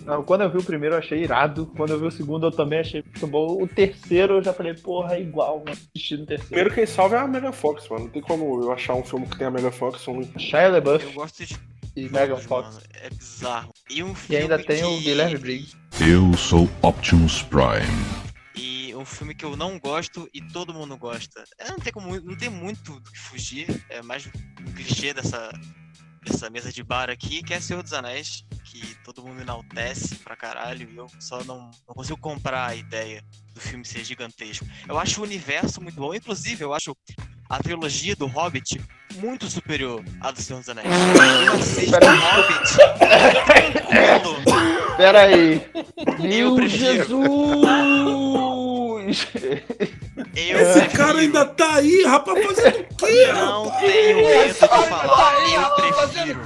S4: Não, quando eu vi o primeiro eu achei irado. Quando eu vi o segundo eu também achei muito bom. O terceiro eu já falei, porra, é igual, mano. Assisti no terceiro.
S2: Primeiro quem salva é a Mega Fox, mano. Não tem como eu achar um filme que tem a Mega Fox ruim.
S4: Shia
S5: Eu
S4: LaBeouf
S5: gosto de
S4: e Megan
S5: todos,
S4: Fox.
S5: mano. É bizarro. E um
S4: E ainda tem o Guilherme Briggs.
S10: Eu sou Optimus Prime.
S5: E um filme que eu não gosto e todo mundo gosta. É, não, tem como, não tem muito do que fugir. É mais um clichê dessa, dessa mesa de bar aqui, que é Senhor dos Anéis, que todo mundo enaltece pra caralho. E eu só não, não consigo comprar a ideia do filme ser gigantesco. Eu acho o universo muito bom. Inclusive, eu acho a trilogia do Hobbit muito superior à do Senhor dos Anéis. Eu assisto o Hobbit tranquilo.
S4: Pera aí.
S5: Eu
S4: Meu
S5: prefiro. Eu
S1: Esse
S5: prefiro.
S1: cara ainda tá aí, rapaz, fazendo o quê?
S5: Não
S1: rapaz?
S5: tenho medo de falar, eu prefiro.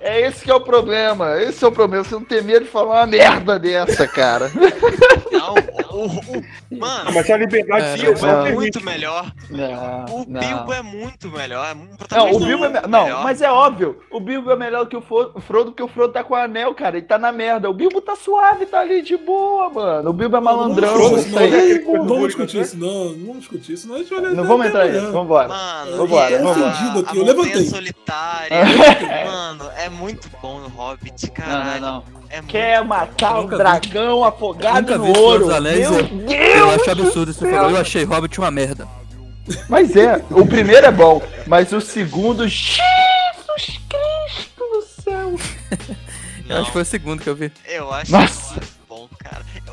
S4: É esse que é o problema. Esse é o problema. Você não tem medo de falar uma merda dessa, cara.
S5: Não, o, o- mano,
S2: Ah, mas a liberdade
S6: É,
S5: Bilbo é muito melhor.
S4: Não,
S5: O
S4: não.
S5: Bilbo é muito melhor. É
S4: Não, o Bilbo é me... Não, mas é óbvio. O Bilbo é melhor que o Fro- o Frodo, porque o Frodo tá com o anel, cara. Ele tá na merda. O Bilbo tá suave, tá ali de boa, mano. O Bilbo é malandrão.
S1: Não, não,
S4: aí.
S1: não, não vamos discutir
S2: Bullying,
S1: isso, não. Não vamos discutir isso, senão a gente vai
S4: Não vamos entrar
S1: amanhã.
S4: nisso. Vambora.
S5: Mano,
S4: Vambora,
S1: aqui, eu levantei.
S5: solitária. mano, é muito bom no Hobbit,
S4: Não,
S5: caralho.
S4: não, não.
S5: É muito
S4: Quer matar o
S6: Nunca vi-
S4: dragão afogado no ouro.
S6: Anéis,
S4: Meu
S6: eu-
S4: Deus!
S6: Eu acho absurdo isso. Eu achei Hobbit uma merda.
S4: Mas é, o primeiro é bom, mas o segundo, Jesus Cristo do céu.
S6: Eu
S5: Não,
S6: acho que foi o segundo que eu vi.
S5: eu acho
S4: Nossa.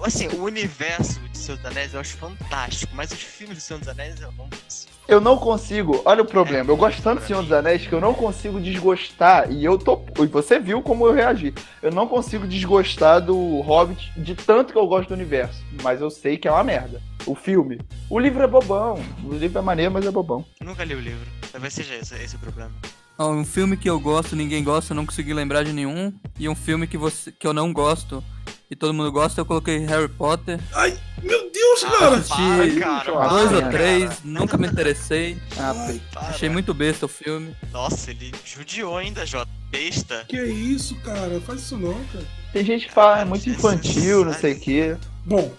S5: Assim, o universo de Senhor dos Anéis eu acho fantástico, mas os filmes de Senhor dos Anéis eu não consigo.
S4: Eu não consigo, olha o problema, eu gosto tanto do Senhor dos Anéis que eu não consigo desgostar, e eu tô. E você viu como eu reagi. Eu não consigo desgostar do Hobbit de tanto que eu gosto do universo. Mas eu sei que é uma merda. O filme. O livro é bobão. O livro é maneiro, mas é bobão.
S5: Nunca li o livro. Talvez seja esse, esse o problema.
S6: Um filme que eu gosto, ninguém gosta, eu não consegui lembrar de nenhum. E um filme que, você, que eu não gosto e todo mundo gosta, eu coloquei Harry Potter.
S1: Ai, meu Deus, cara.
S6: Assisti
S5: para,
S6: dois ou
S4: para,
S6: três, nunca me interessei.
S4: Ah,
S1: Ai,
S5: Para.
S6: Achei muito besta o filme.
S5: Nossa, ele judiou ainda, Jota. Besta.
S1: Que isso, cara? Faz isso não, cara.
S4: Tem gente que fala, é muito infantil, não sei o quê.
S1: Bom,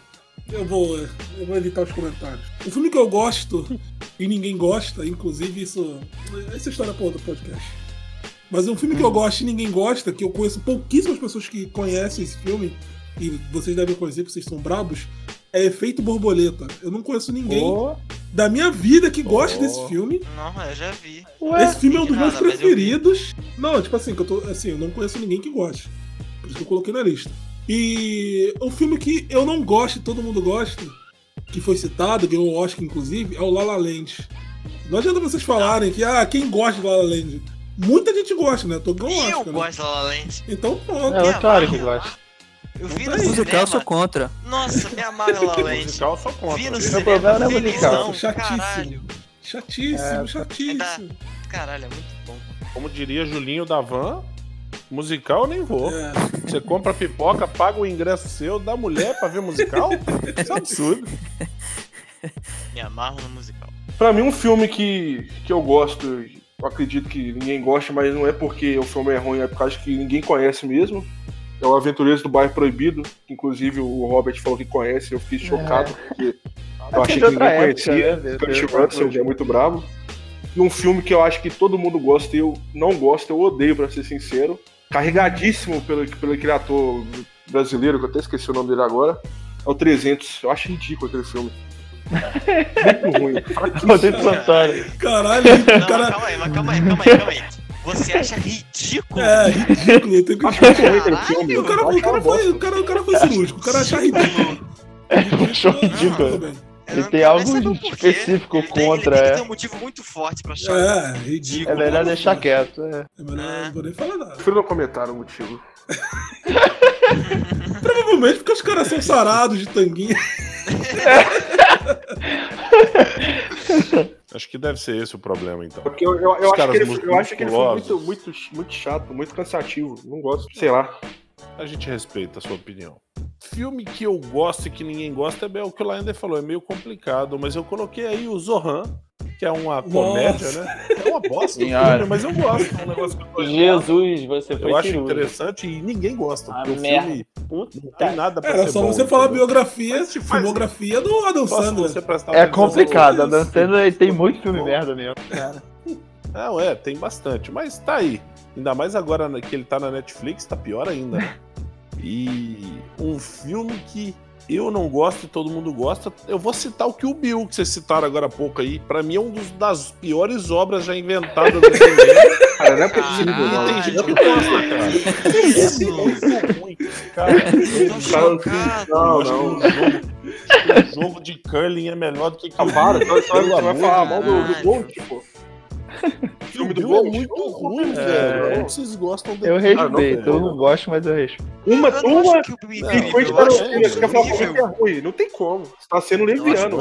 S1: eu vou, eu vou evitar os comentários. O filme que eu gosto e ninguém gosta, inclusive isso. Essa história é pra outro podcast. Mas um filme que eu gosto e ninguém gosta, que eu conheço pouquíssimas pessoas que conhecem esse filme, e vocês devem conhecer porque vocês são brabos, é Efeito Borboleta. Eu não conheço ninguém
S4: Ô,
S1: da minha vida que goste
S2: Oh.
S1: desse filme.
S5: Não, eu já vi.
S4: ué,
S1: Esse filme é um dos
S5: nada,
S1: meus preferidos. Não, tipo assim, que eu tô. Assim, eu não conheço ninguém que goste. Por isso que eu coloquei na lista. E um filme que eu não gosto e todo mundo gosta, que foi citado, ganhou o Oscar, inclusive, é o La La Land. Não adianta vocês falarem que, ah, quem gosta de La La Land? Muita gente gosta, né? Tô ganhando
S5: Eu.
S1: Né?
S5: gosto de La La Land.
S1: Então pronto.
S4: é claro que gosta.
S5: Eu vi no.
S6: Musical eu sou contra.
S5: Nossa, me amarra La La Land.
S3: Musical só conta.
S5: Vi no
S4: Meu
S5: cinema,
S4: problema não é
S1: musical, chatíssimo.
S5: caralho.
S1: Chatíssimo,
S4: É,
S1: chatíssimo.
S5: Caralho, é muito bom.
S3: Como diria Julinho da Van, musical eu nem vou.
S1: É.
S3: Você compra pipoca, paga o ingresso seu da mulher pra ver musical? Isso é absurdo.
S5: Me amarro no musical.
S2: Pra mim, um filme que, que eu gosto, eu acredito que ninguém gosta, mas não é porque o filme é ruim, é por causa que ninguém conhece mesmo. É o Aventureiros do Bairro Proibido, que inclusive o Robert falou que conhece, eu fiquei chocado, porque eu achei que ninguém
S4: época,
S2: conhecia.
S4: né?
S2: Kurt Russell é muito bravo. E um filme que eu acho que todo mundo gosta e eu não gosto, eu odeio, pra ser sincero. Carregadíssimo pelo, pelo aquele ator brasileiro, que eu até esqueci o nome dele agora. É o 300. Eu acho ridículo aquele filme. Muito ruim.
S4: Rodrigo Santana.
S1: Caralho,
S5: Não,
S1: cara.
S5: calma aí, mas calma aí, calma aí, calma aí. Você acha ridículo?
S1: É, ridículo, eu tenho que
S2: filme.
S1: O cara, o, cara foi, o, cara, o cara foi cirúrgico, o cara achar ridículo.
S4: Achou
S1: Tudo
S4: ridículo.
S5: Eu
S4: Ele
S5: não
S4: tem algo específico
S5: Ele tem-
S4: contra,
S5: Ele tem que
S4: é.
S5: ter um motivo muito forte pra achar.
S1: É, ridículo.
S4: É melhor deixar quieto. É.
S1: É melhor, não vou nem falar nada.
S2: Prefiro não comentar o motivo.
S1: Provavelmente porque os caras são sarados de tanguinha.
S3: Acho que deve ser esse o problema, então.
S2: Porque eu, eu, eu acho, que ele, eu acho que ele foi muito, muito, muito chato, muito cansativo. Não gosto, sei lá.
S3: A gente respeita a sua opinião. Filme que eu gosto e que ninguém gosta é bem o que o Lander falou, é meio complicado, mas eu coloquei aí o Zohan, que é uma comédia, né? É uma bosta o
S4: Senhora.
S3: filme, mas eu gosto. É um negócio que eu gosto.
S4: Jesus, você foi
S3: Eu acho
S4: cirúrgico.
S3: interessante e ninguém gosta,
S4: Ah,
S3: porque o
S4: merda.
S3: filme
S4: Puta.
S3: não tem nada pra
S1: Era
S3: ser
S1: só
S3: bom,
S1: você falar
S3: entendeu?
S1: biografia,
S3: faz-
S1: filmografia do Adam Sandler.
S4: É complicado, a
S1: Isso.
S4: Dan Sandler tem muito filme merda mesmo. Cara.
S3: Não, é, tem bastante, mas tá aí. Ainda mais agora que ele tá na Netflix, tá pior ainda. E um filme que eu não gosto e todo mundo gosta. Eu vou citar o Kill Bill, que vocês citaram agora há pouco aí. Pra mim é uma das piores obras já inventadas do cinema.
S2: Cara, não é possível, não.
S3: tem gente que gosta, cara. É muito ruim, cara. Eu
S5: chocado.
S2: Não, não.
S3: um jogo, jogo de curling é melhor do que Kill
S2: Ah, para,
S3: Bill.
S2: você vai, falar mal do, do pô.
S3: Kill
S2: filme do
S3: Bill é muito ruim,
S4: É.
S3: velho. Como vocês gostam dele?
S4: Eu respeito,
S2: não,
S4: eu não gosto, mas eu respeito.
S2: Uma turma
S5: acho que o Bill
S3: Não,
S2: e
S5: incrível,
S2: depois
S5: eu
S2: tá no
S5: acho
S2: filme, você quer falar comigo que é ruim. Não tem como. Você tá sendo leviano.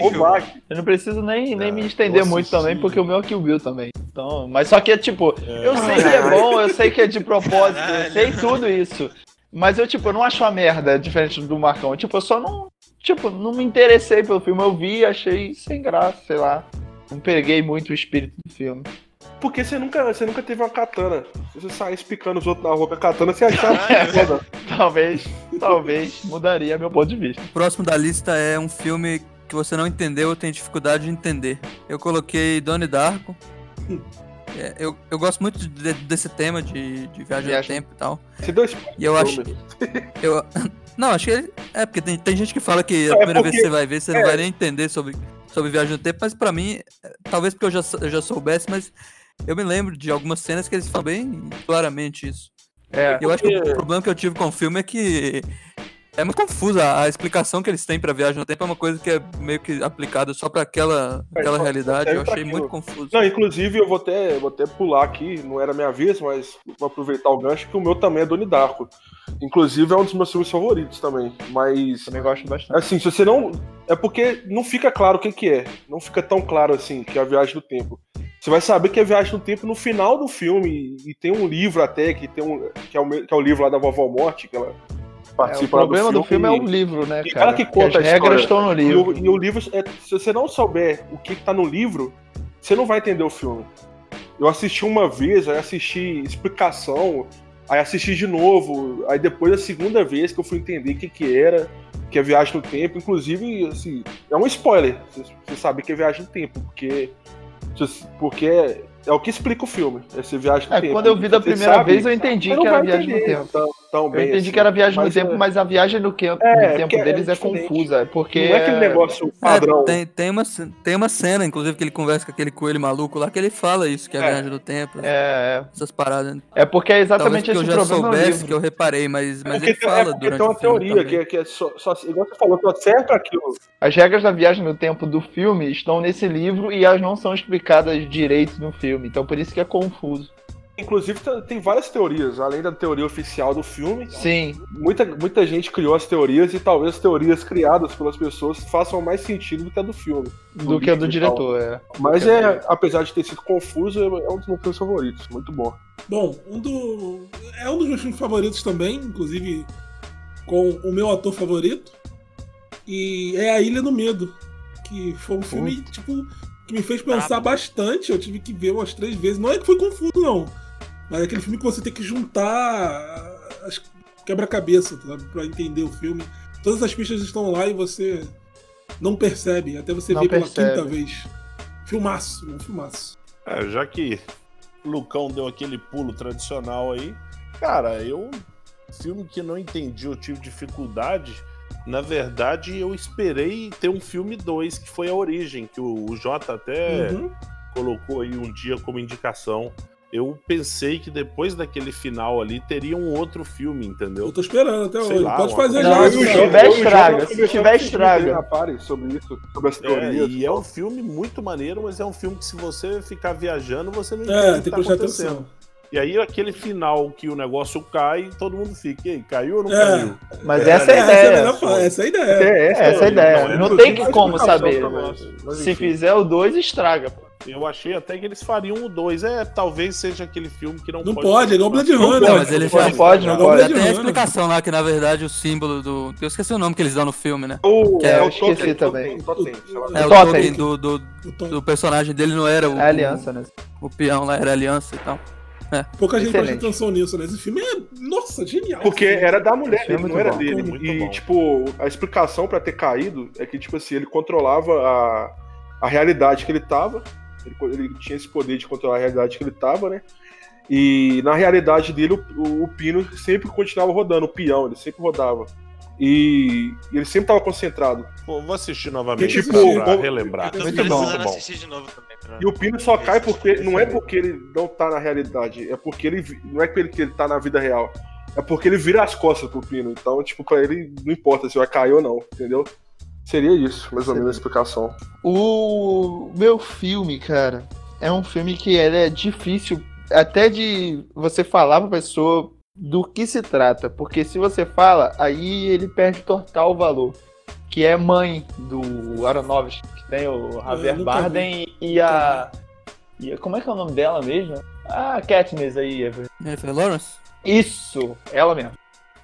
S2: Bobagem.
S4: Eu não preciso nem, nem
S3: Ah,
S4: me estender muito também, porque o meu é Kill Bill também. Então, mas só que é tipo,
S3: É.
S4: eu sei que é bom, eu sei que é de propósito, eu sei tudo isso. Mas eu, tipo, eu não acho uma merda diferente do Marcão. Tipo, eu só não. Tipo, não me interessei pelo filme. Eu vi e achei sem graça, sei lá. Não peguei muito o espírito do filme.
S2: Porque você nunca, você nunca teve uma katana. Se você saísse picando os outros na rua com a katana, você achava
S5: Caralho.
S2: foda.
S4: Talvez, talvez mudaria meu ponto de vista.
S6: O próximo da lista é um filme que você não entendeu ou tem dificuldade de entender. Eu coloquei Donnie Darko. É, eu, eu gosto muito de- desse tema de, de viagem no
S4: Viagem.
S6: tempo e tal.
S2: Você deu esse
S6: E eu acho. Eu, não, acho que ele. É, porque tem, tem gente que fala que a
S2: é
S6: primeira
S2: porque-
S6: vez que você vai ver, você
S2: é.
S6: não vai nem entender sobre, sobre viagem no tempo, mas pra mim, é, talvez porque eu já, eu já soubesse, mas eu me lembro de algumas cenas que eles falam bem claramente isso.
S4: É,
S6: Eu acho que
S2: Porque-
S6: o problema que eu tive com o filme é que é muito confusa. A explicação que eles têm pra viagem no tempo é uma coisa que é meio que aplicada só pra aquela,
S2: É,
S6: aquela
S2: só-
S6: realidade. Eu achei muito confuso.
S2: Não, inclusive eu vou até, vou até pular aqui, não era minha vez, mas vou aproveitar o gancho que o meu também é Donnie Darko. Inclusive é um dos meus filmes favoritos também. Mas,
S4: também gosto bastante.
S2: assim, se você não. É porque não fica claro o que, que é. Não fica tão claro assim que é a viagem do tempo. Você vai saber que é viagem no tempo no final do filme. E tem um livro até, que, tem um, que, é o, que é o livro lá da Vovó Morte, que ela
S4: É, o problema do filme é
S2: e-
S4: o livro, né,
S2: e
S4: cara?
S2: ela que conta
S4: as regras estão no
S2: E
S4: livro.
S2: o, e o livro, é, se você não souber o que, que tá no livro, você não vai entender o filme. Eu assisti uma vez, aí assisti explicação, aí assisti de novo, aí depois a segunda vez que eu fui entender o que, que era, que é viagem no tempo. Inclusive, assim, é um spoiler, você, saber que é viagem no tempo, porque, porque é, é o que explica o filme, essa viagem no
S4: É,
S2: tempo.
S4: quando eu vi da primeira
S2: sabe,
S4: vez, eu entendi que era viagem no
S2: entender
S4: tempo.
S2: Tão, tão
S4: Eu
S2: bem,
S4: entendi
S2: assim.
S4: que era viagem no
S2: Mas,
S4: tempo,
S2: é,
S4: mas a viagem no, que...
S2: É,
S4: no tempo
S2: é
S4: deles é,
S2: diferente.
S4: confusa, porque
S2: Não é aquele negócio
S6: É,
S2: padrão.
S6: tem, tem, uma, tem uma cena, inclusive, que ele conversa com aquele coelho maluco lá, que ele fala isso, que é a
S2: É.
S6: viagem do tempo,
S4: É,
S6: essas paradas.
S4: é porque é
S6: Talvez
S4: exatamente
S6: eu
S4: esse
S6: já
S4: problema no
S6: soubesse que eu reparei, mas, mas ele
S2: tem- é
S6: fala durante
S2: tem uma
S6: o filme
S2: teoria
S6: também.
S2: que, é- que é só, só, igual você falou, só serve pra aquilo.
S4: As regras da viagem no tempo do filme estão nesse livro e elas não são explicadas direito no filme, então por isso que é confuso.
S2: Inclusive, tá- tem várias teorias, além da teoria oficial do filme.
S4: Sim,
S2: Muita, muita gente criou as teorias e talvez as teorias criadas pelas pessoas façam mais sentido do que a do filme.
S4: do que a do
S2: livro e tal.
S4: diretor, é.
S2: Mas
S4: Do que a
S2: é,
S4: do-
S2: apesar de ter sido confuso, é um dos meus filmes favoritos. Muito bom.
S1: Bom, um do... é um dos meus filmes favoritos também, inclusive com o meu ator favorito. E é A Ilha do Medo, que foi um filme, tipo, que me fez pensar bastante. Eu tive que ver umas três vezes. Não é que foi confuso, não. Mas é aquele filme que você tem que juntar as quebra-cabeça, sabe? Pra entender o filme. Todas as pistas estão lá e você não percebe, até você
S4: Não
S1: ver pela quinta vez. Filmaço, um filmaço.
S3: É, já que o Lucão deu aquele pulo tradicional aí, cara, eu. Filme que não entendi, eu tive dificuldade. Na verdade, eu esperei ter um filme 2, que foi A Origem, que o, o Jota até
S1: Uhum.
S3: colocou aí um dia como indicação. Eu pensei que depois daquele final ali teria um outro filme, entendeu?
S1: Eu tô esperando até
S3: Sei
S1: hoje.
S3: lá,
S1: Pode fazer
S4: Não,
S1: já.
S4: se
S1: viu,
S4: tiver
S2: e o
S4: estraga, se tiver estraga.
S2: sobre isso, sobre as
S3: É,
S2: teorias.
S3: e é um filme muito maneiro, mas é um filme que se você ficar viajando, você não
S1: É,
S3: entende o
S1: tem
S3: que
S1: que
S3: tá
S1: prestar
S3: acontecendo.
S1: atenção.
S3: E aí aquele final que o negócio cai, todo mundo fica, e aí, caiu ou não
S1: É.
S3: caiu?
S4: Mas
S3: É,
S4: essa é a
S1: Essa é
S4: ideia.
S1: essa é a ideia.
S2: É, essa,
S4: Essa é a ideia.
S3: Não, é
S4: Não
S2: inclusive,
S4: tem como saber.
S2: Mas,
S4: Se
S2: enfim.
S4: fizer o 2, estraga. pô.
S3: Eu achei até que eles fariam o 2. É, talvez seja aquele filme que não,
S1: Não pode, é igual Blade
S2: Não
S1: Runner.
S2: pode,
S6: Não, mas ele
S4: Não
S6: já
S4: pode, pode, não pode.
S6: Tem a explicação lá que, na verdade, o símbolo do. Eu esqueci o nome que eles dão no filme, né?
S2: O,
S6: Que é,
S2: é,
S6: eu
S2: o
S4: esqueci também.
S6: É o
S4: Totem.
S6: do, do, do personagem dele não era o,
S4: É a aliança, né?
S6: o peão lá, era a aliança e tal.
S1: Pouca gente presta atenção nisso, né? Esse filme é, nossa, genial.
S2: Porque
S1: filme.
S2: era da mulher dele,
S4: é
S2: não era
S1: bom.
S2: dele.
S3: Muito
S2: e,
S3: bom.
S2: tipo, a explicação pra ter caído é que, tipo assim, ele controlava a, a realidade que ele tava. Ele, ele tinha esse poder de controlar a realidade que ele tava, né? E na realidade dele, o, o- o pino sempre continuava rodando, o peão, ele sempre rodava. E, e ele sempre tava concentrado.
S3: Pô, vou assistir novamente
S2: Tipo,
S3: pra, pra relembrar.
S5: Eu tô
S6: Muito
S5: precisando
S6: bom.
S3: Muito bom.
S5: assistir de novo também. Pra...
S2: E o Pino só cai porque. Não é porque ele não tá na realidade, é porque ele. Não é que ele, que ele tá na vida real. É porque ele vira as costas pro Pino. Então, tipo, pra ele não importa se vai cair ou não, entendeu? Seria isso, mais ou menos a explicação.
S4: O meu filme, cara, é um filme que ele é difícil até de você falar pra pessoa do que se trata, porque se você fala, aí ele perde total valor. Que é Mãe, do Aronofsky, que tem o Javier Bardem e a, e a... Como é que é o nome dela mesmo? Ah, Katniss aí, Ever.
S6: Jennifer Lawrence?
S4: Isso, ela mesmo.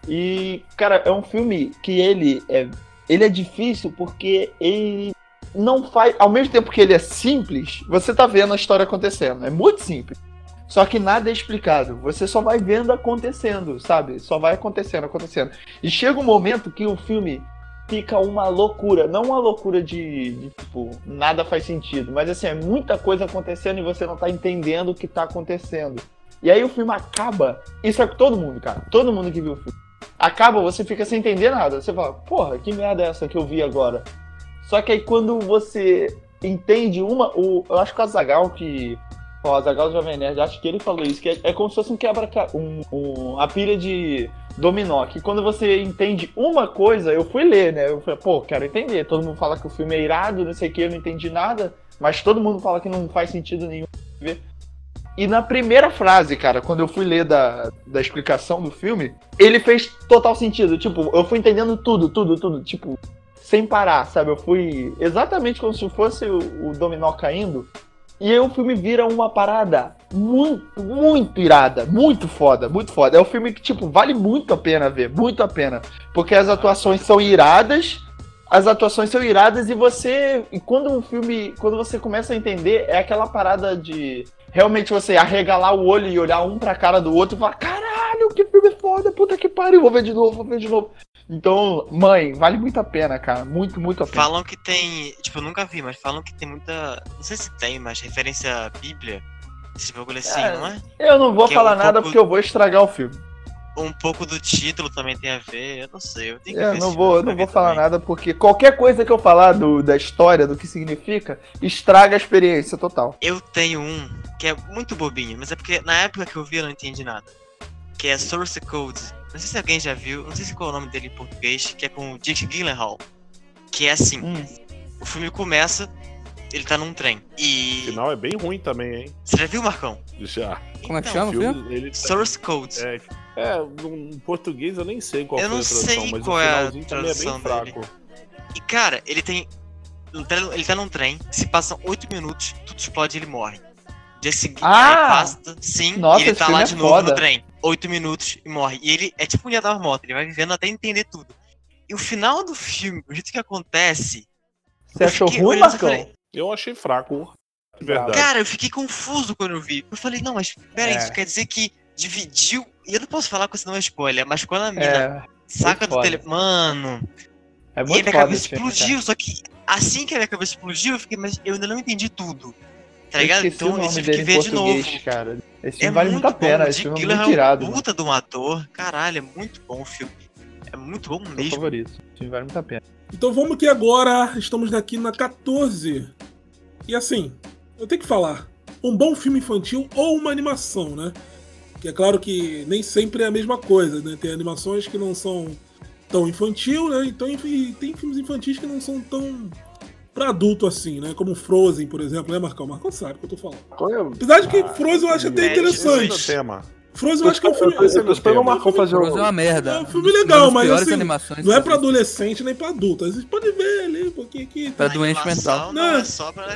S4: E, cara, é um filme que ele é, ele é difícil porque ele não faz. Ao mesmo tempo que ele é simples, você tá vendo a história acontecendo. É muito simples. Só que nada é explicado. Você só vai vendo acontecendo, sabe? Só vai acontecendo, acontecendo. E chega um momento que o filme fica uma loucura. Não uma loucura de, de, tipo, nada faz sentido. Mas assim, é muita coisa acontecendo e você não tá entendendo o que tá acontecendo. E aí o filme acaba. Isso é todo mundo, cara. Todo mundo que viu o filme. Acaba, você fica sem entender nada. Você fala, porra, que merda é essa que eu vi agora? Só que aí quando você entende uma. O, eu acho que o Azagal que. O Azagal Jovem Nerd, acho que ele falou isso, que é, é como se fosse um quebra um, um, a pilha de dominó. Que quando você entende uma coisa, eu fui ler, né? Eu falei, pô, quero entender. Todo mundo fala que o filme é irado, não sei o que, eu não entendi nada, mas todo mundo fala que não faz sentido nenhum ver. E na primeira frase, cara, quando eu fui ler da, da explicação do filme, ele fez total sentido. Tipo, eu fui entendendo tudo, tudo, tudo. Tipo, sem parar, sabe? Eu fui exatamente como se fosse o, o dominó caindo. E aí o filme vira uma parada muito, muito irada, muito foda, muito foda. É um filme que, tipo, vale muito a pena ver, muito a pena. Porque as atuações são iradas, as atuações são iradas e você. E quando o filme. Quando você começa a entender, é aquela parada de realmente você arregalar o olho e olhar um pra cara do outro e falar: caralho, que filme foda, puta que pariu, vou ver de novo, vou ver de novo. Então, mãe, vale muito a pena, cara. Muito, muito a pena.
S5: Falam que tem. Tipo, eu nunca vi, mas falam que tem muita. Não sei se tem, mas referência à Bíblia. Esse bagulho assim,
S4: É.
S5: não é?
S4: Eu não vou
S5: Que é
S4: falar
S5: um
S4: nada
S5: pouco-
S4: porque eu vou estragar o filme.
S5: Um pouco do título também tem a ver. Eu não sei. Eu tenho que ver
S4: não vou, eu não vou falar
S5: também.
S4: nada porque qualquer coisa que eu falar do, da história, do que significa, estraga a experiência total.
S5: Eu tenho um que é muito bobinho, mas é porque na época que eu vi eu não entendi nada. Que é Source Code. Não sei se alguém já viu, não sei se qual é o nome dele em português, que é com o Jake Gyllenhaal. Que é assim,
S4: Hum.
S5: o filme começa, ele tá num trem.
S3: O
S5: E.
S3: final é bem ruim também, hein?
S5: Você já viu, Marcão?
S3: Já.
S6: Como é que
S5: Então,
S6: chama o filme?
S3: Ele tá-
S5: Source Code.
S3: É, é, em português eu nem sei qual
S5: Eu
S3: foi
S5: não
S3: a tradução,
S5: sei
S3: mas
S5: qual
S3: o
S5: é a
S3: finalzinho também é bem
S5: tradução
S3: fraco.
S5: E cara, ele tem. ele tá- Ele tá num trem, se passam 8 minutos, tudo explode e ele morre. Dia seguinte,
S4: Ah!
S5: passa, sim,
S4: Nossa,
S5: e ele tá lá
S4: é
S5: de novo
S4: foda.
S5: no trem. 8 minutos e morre. E ele é tipo um dia da moto, ele vai vivendo até entender tudo. E o final do filme, o jeito que acontece.
S4: Você achou
S5: fiquei
S4: ruim,
S5: e
S4: Marcão?
S5: falei,
S3: Eu achei fraco. De verdade.
S5: Cara, eu fiquei confuso quando eu vi. Eu falei, não, mas peraí,
S4: É.
S5: isso quer dizer que dividiu. E eu não posso falar com isso não é spoiler, mas quando a mina
S4: É,
S5: saca do
S4: foda.
S5: tele. Mano,
S4: é
S5: e
S4: muito
S5: minha
S4: foda
S5: cabeça explodiu, só que assim que a minha cabeça explodiu, eu fiquei, mas eu ainda não entendi tudo. Tá ligado? Então eu tive
S4: dele
S5: que ver de novo.
S4: cara. Esse
S5: É
S4: filme vale
S5: muito
S4: muito a pena,
S5: bom.
S4: esse filme é muito
S5: é um
S4: mano.
S5: puta de um ator. Caralho, é muito bom o filme. É muito bom
S4: Meu
S5: mesmo.
S4: favorito. Esse filme vale muito a pena.
S1: Então vamos que agora estamos aqui na 14. E assim, eu tenho que falar, um bom filme infantil ou uma animação, né? Que é claro que nem sempre é a mesma coisa, né? Tem animações que não são tão infantil, né? Então enfim, tem filmes infantis que não são tão pra adulto assim, né? Como Frozen, por exemplo, né, Marcão? Marcão sabe o que eu tô falando.
S2: É?
S1: Apesar de que Frozen eu acho até
S5: é,
S1: interessante.
S3: tema.
S1: Frozen eu acho que é um filme.
S2: Esperando o Marcão fazer
S6: Frozen é
S2: um.
S6: uma merda.
S1: É um filme legal, mas assim, Não é pra adolescente nem pra adulto. Vocês podem ver ali, um pouquinho aqui.
S6: Pra
S5: A
S6: doente mental.
S5: Não,
S1: Não.
S5: é só pra,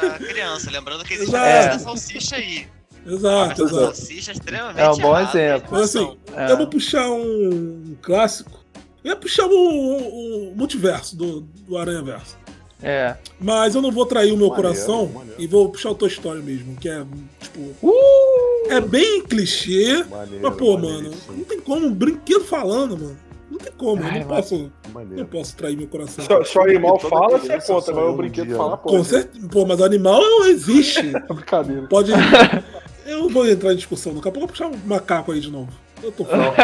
S5: pra criança. Lembrando que existe a salsicha aí.
S1: Exato,
S5: A
S1: exato.
S5: salsicha é extremamente
S4: É um bom
S5: errada,
S4: exemplo.
S1: Mas assim.
S4: É.
S1: eu vou puxar um clássico. Eu ia puxar o um, um multiverso do, do Aranha Verso.
S4: É.
S1: Mas eu não vou trair o meu
S3: Maneiro,
S1: coração
S3: maneiro.
S1: e vou puxar o Toy Story mesmo, que é, tipo.
S4: Uh!
S1: É bem clichê,
S3: Maneiro,
S1: mas pô, mano, não tem como. Um brinquedo falando, mano. Não tem como, eu
S4: Ai,
S1: não
S4: mas-
S1: posso, não
S3: Maneiro.
S1: posso trair meu coração.
S2: Se, se o animal fala, você
S3: criança
S2: conta, mas o
S3: um
S2: brinquedo
S3: dia,
S2: fala, pô.
S1: Com certeza. Pô, mas o animal existe.
S2: É brincadeira.
S1: Pode. Eu não vou entrar em discussão, daqui a pouco eu vou puxar um macaco aí de novo. Eu tô fora.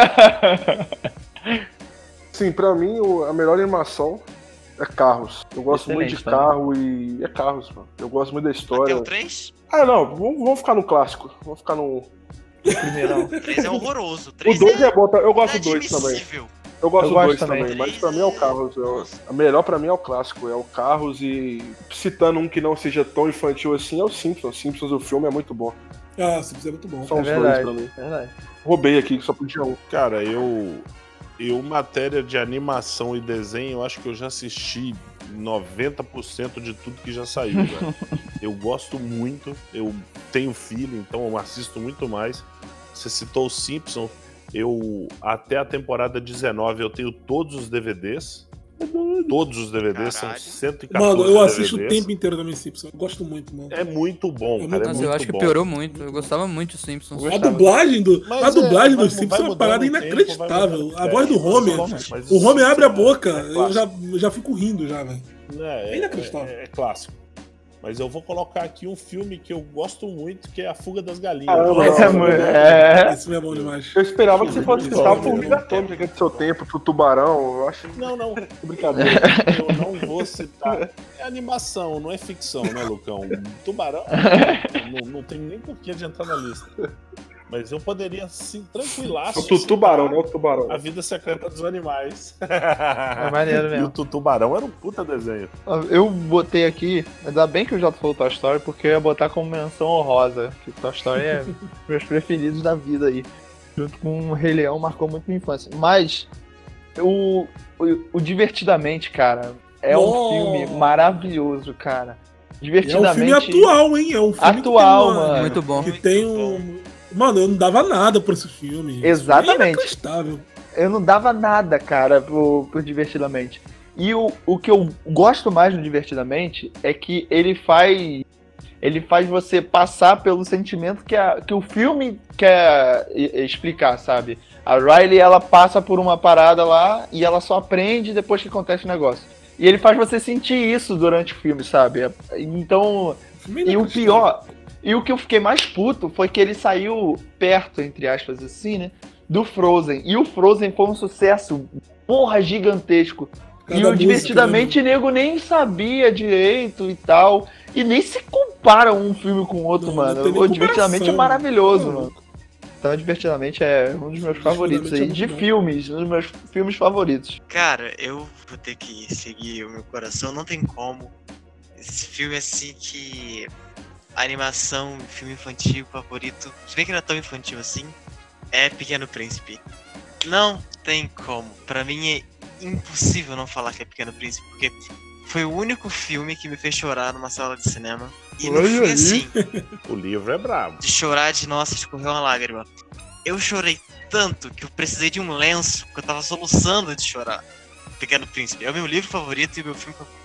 S2: Sim, pra mim o- a melhor animação é Carros. Eu gosto muito de
S4: Excelente
S2: carro e é Carros, mano. Eu gosto muito da
S5: Até
S2: história.
S5: o 3?
S2: Ah, não, vamos, vamos ficar no clássico. Vamos ficar no.
S4: Primeirão.
S5: O 3 é horroroso. O
S2: O
S5: 3
S2: 2
S5: é
S2: é bom, tá? eu gosto do 2 também. Eu gosto
S4: Eu
S2: do
S4: gosto
S2: 2
S4: também.
S2: também, mas pra mim é o Carros. Eu- a melhor pra mim é o clássico, é o Carros e citando um que não seja tão infantil assim é o Simpsons. Simpsons, o filme é muito bom.
S1: Ah, Simpsons é muito bom.
S2: São
S4: É
S2: os dois
S4: verdade.
S2: pra mim.
S4: Verdade.
S2: Roubei aqui, que só podia um.
S3: Cara, eu. Eu, matéria de animação e desenho, eu acho que eu já assisti 90% de tudo que já saiu, velho. Eu gosto muito, eu tenho filho, então eu assisto muito mais. Você citou o Simpson, eu até a temporada 19 eu tenho todos os DVDs. Todos os DVDs
S5: Caralho.
S3: são 114
S1: Mano, eu assisto o
S3: DVDs.
S1: tempo inteiro também Simpsons. Eu gosto muito, mano.
S3: É muito bom,
S1: É
S3: cara.
S1: muito
S3: É
S6: Nossa,
S3: muito
S6: eu acho que
S3: bom.
S6: piorou muito. Eu gostava muito de Simpsons.
S1: A dublagem do,
S3: Mas
S1: a
S3: é,
S1: dublagem dos
S3: vai
S1: Simpsons é uma parada
S3: o tempo,
S1: inacreditável. a voz do
S3: É,
S1: Homer.
S3: mas- mas
S1: O Homer abre a boca,
S3: é
S1: eu já, já fico rindo já, velho.
S3: É,
S1: É inacreditável.
S3: É, é clássico. Mas eu vou colocar aqui um filme que eu gosto muito, que é A Fuga das Galinhas.
S2: Caramba,
S4: Esse é
S2: não,
S4: muito- é.
S1: Esse filme é bom demais.
S2: Eu esperava que você fosse citar a Formiga Atômica, que é do seu tempo, pro Tubarão. Eu acho
S3: Não, não.
S2: brincadeira.
S3: Eu não vou citar. É animação, não é ficção, né, Lucão? Tubarão não, não tem nem porquê de entrar na lista. Mas eu poderia, sim, tranquilaço.
S2: O tu- Tubarão, né? O Tubarão.
S3: A vida secreta dos animais.
S4: É maneiro
S3: E o
S4: mesmo.
S3: tu- Tubarão era um puta desenho.
S4: Eu botei aqui, ainda bem que o Jota falou Toy Story, porque eu ia botar como menção honrosa. Que Toy Story é meus preferidos da vida aí. Junto com o Rei Leão marcou muito minha infância. Mas o, o, o Divertidamente, cara, é um
S1: Nossa.
S4: filme maravilhoso, cara.
S1: E é um
S4: Divertidamente.
S1: filme atual, hein? É um filme
S4: Atual,
S1: que tem uma-
S4: mano.
S6: Muito bom.
S1: Que tem um. Mano, eu não dava nada por esse filme.
S4: Exatamente. Eu não dava nada, cara, pro, pro Divertidamente. E o, o que eu gosto mais no Divertidamente é que ele faz. Ele faz você passar pelo sentimento que, a, que o filme quer explicar, sabe? A Riley, ela passa por uma parada lá e ela só aprende depois que acontece o negócio. E ele faz você sentir isso durante o filme, sabe? Então,
S1: O é
S4: e o pior, e o que eu fiquei mais puto foi que ele saiu perto, entre aspas, assim, né? Do Frozen. E o Frozen foi um sucesso, porra, gigantesco.
S1: Cada
S4: e o
S1: música,
S4: Divertidamente, nego nem sabia direito e tal. E nem se compara um filme com o outro,
S1: Não, não
S4: mano. o Divertidamente é maravilhoso,
S1: Não.
S4: mano. Então, Divertidamente é um dos meus favoritos aí.
S1: É
S4: De
S1: bom.
S4: filmes, um dos meus filmes favoritos.
S5: Cara, eu vou ter que seguir o meu coração, não tem como. Esse filme assim que. Animação, filme infantil favorito. Se bem que não é tão infantil assim. É Pequeno Príncipe. Não tem como. Pra mim é impossível não falar que é Pequeno Príncipe, porque foi o único filme que me fez chorar numa sala de cinema. E não foi assim,
S3: O livro é brabo.
S5: de chorar de nossa, escorreu uma lágrima. Eu chorei tanto que eu precisei de um lenço, porque eu tava soluçando de chorar. Pequeno Príncipe. É o meu livro favorito e o meu filme favorito.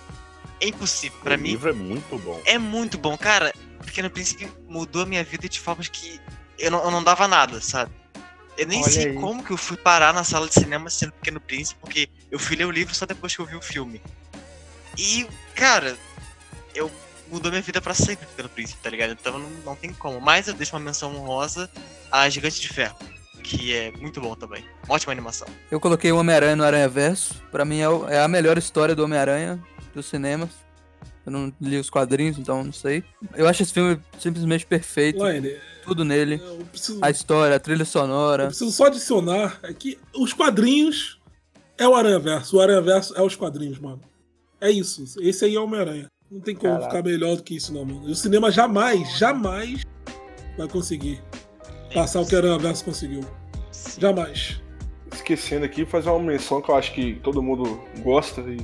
S5: É impossível. Pra
S3: o
S5: mim,
S3: livro é muito bom.
S5: é muito bom. Cara, Pequeno Príncipe mudou a minha vida de formas que eu não, eu não dava nada, sabe? Eu nem
S4: Olha
S5: sei
S4: aí.
S5: como que eu fui parar na sala de cinema sendo Pequeno Príncipe, porque eu fui ler o livro só depois que eu vi o filme. E, cara, eu mudou minha vida pra sempre Pequeno Príncipe, tá ligado? Então não, não tem como. Mas eu deixo uma menção honrosa a Gigante de Ferro, que é muito bom também. Ótima animação.
S6: Eu coloquei o Homem-Aranha no Aranha Verso. Pra mim é, o- é a melhor história do Homem-Aranha dos cinemas. Eu não li os quadrinhos, então não sei. Eu acho esse filme simplesmente perfeito.
S1: Laine,
S6: Tudo nele.
S1: eu preciso,
S6: A história, a trilha
S1: eu
S6: sonora.
S1: preciso só adicionar é que os quadrinhos é o Aranha Verso. O Aranha Verso é os quadrinhos, mano. É isso. Esse aí é o Homem-Aranha. Não tem como
S4: Caraca.
S1: ficar melhor do que isso, não, mano. E o cinema jamais, jamais vai conseguir passar o que o Aranha Verso conseguiu. Jamais.
S2: Esquecendo aqui, fazer uma menção que eu acho que todo mundo gosta. E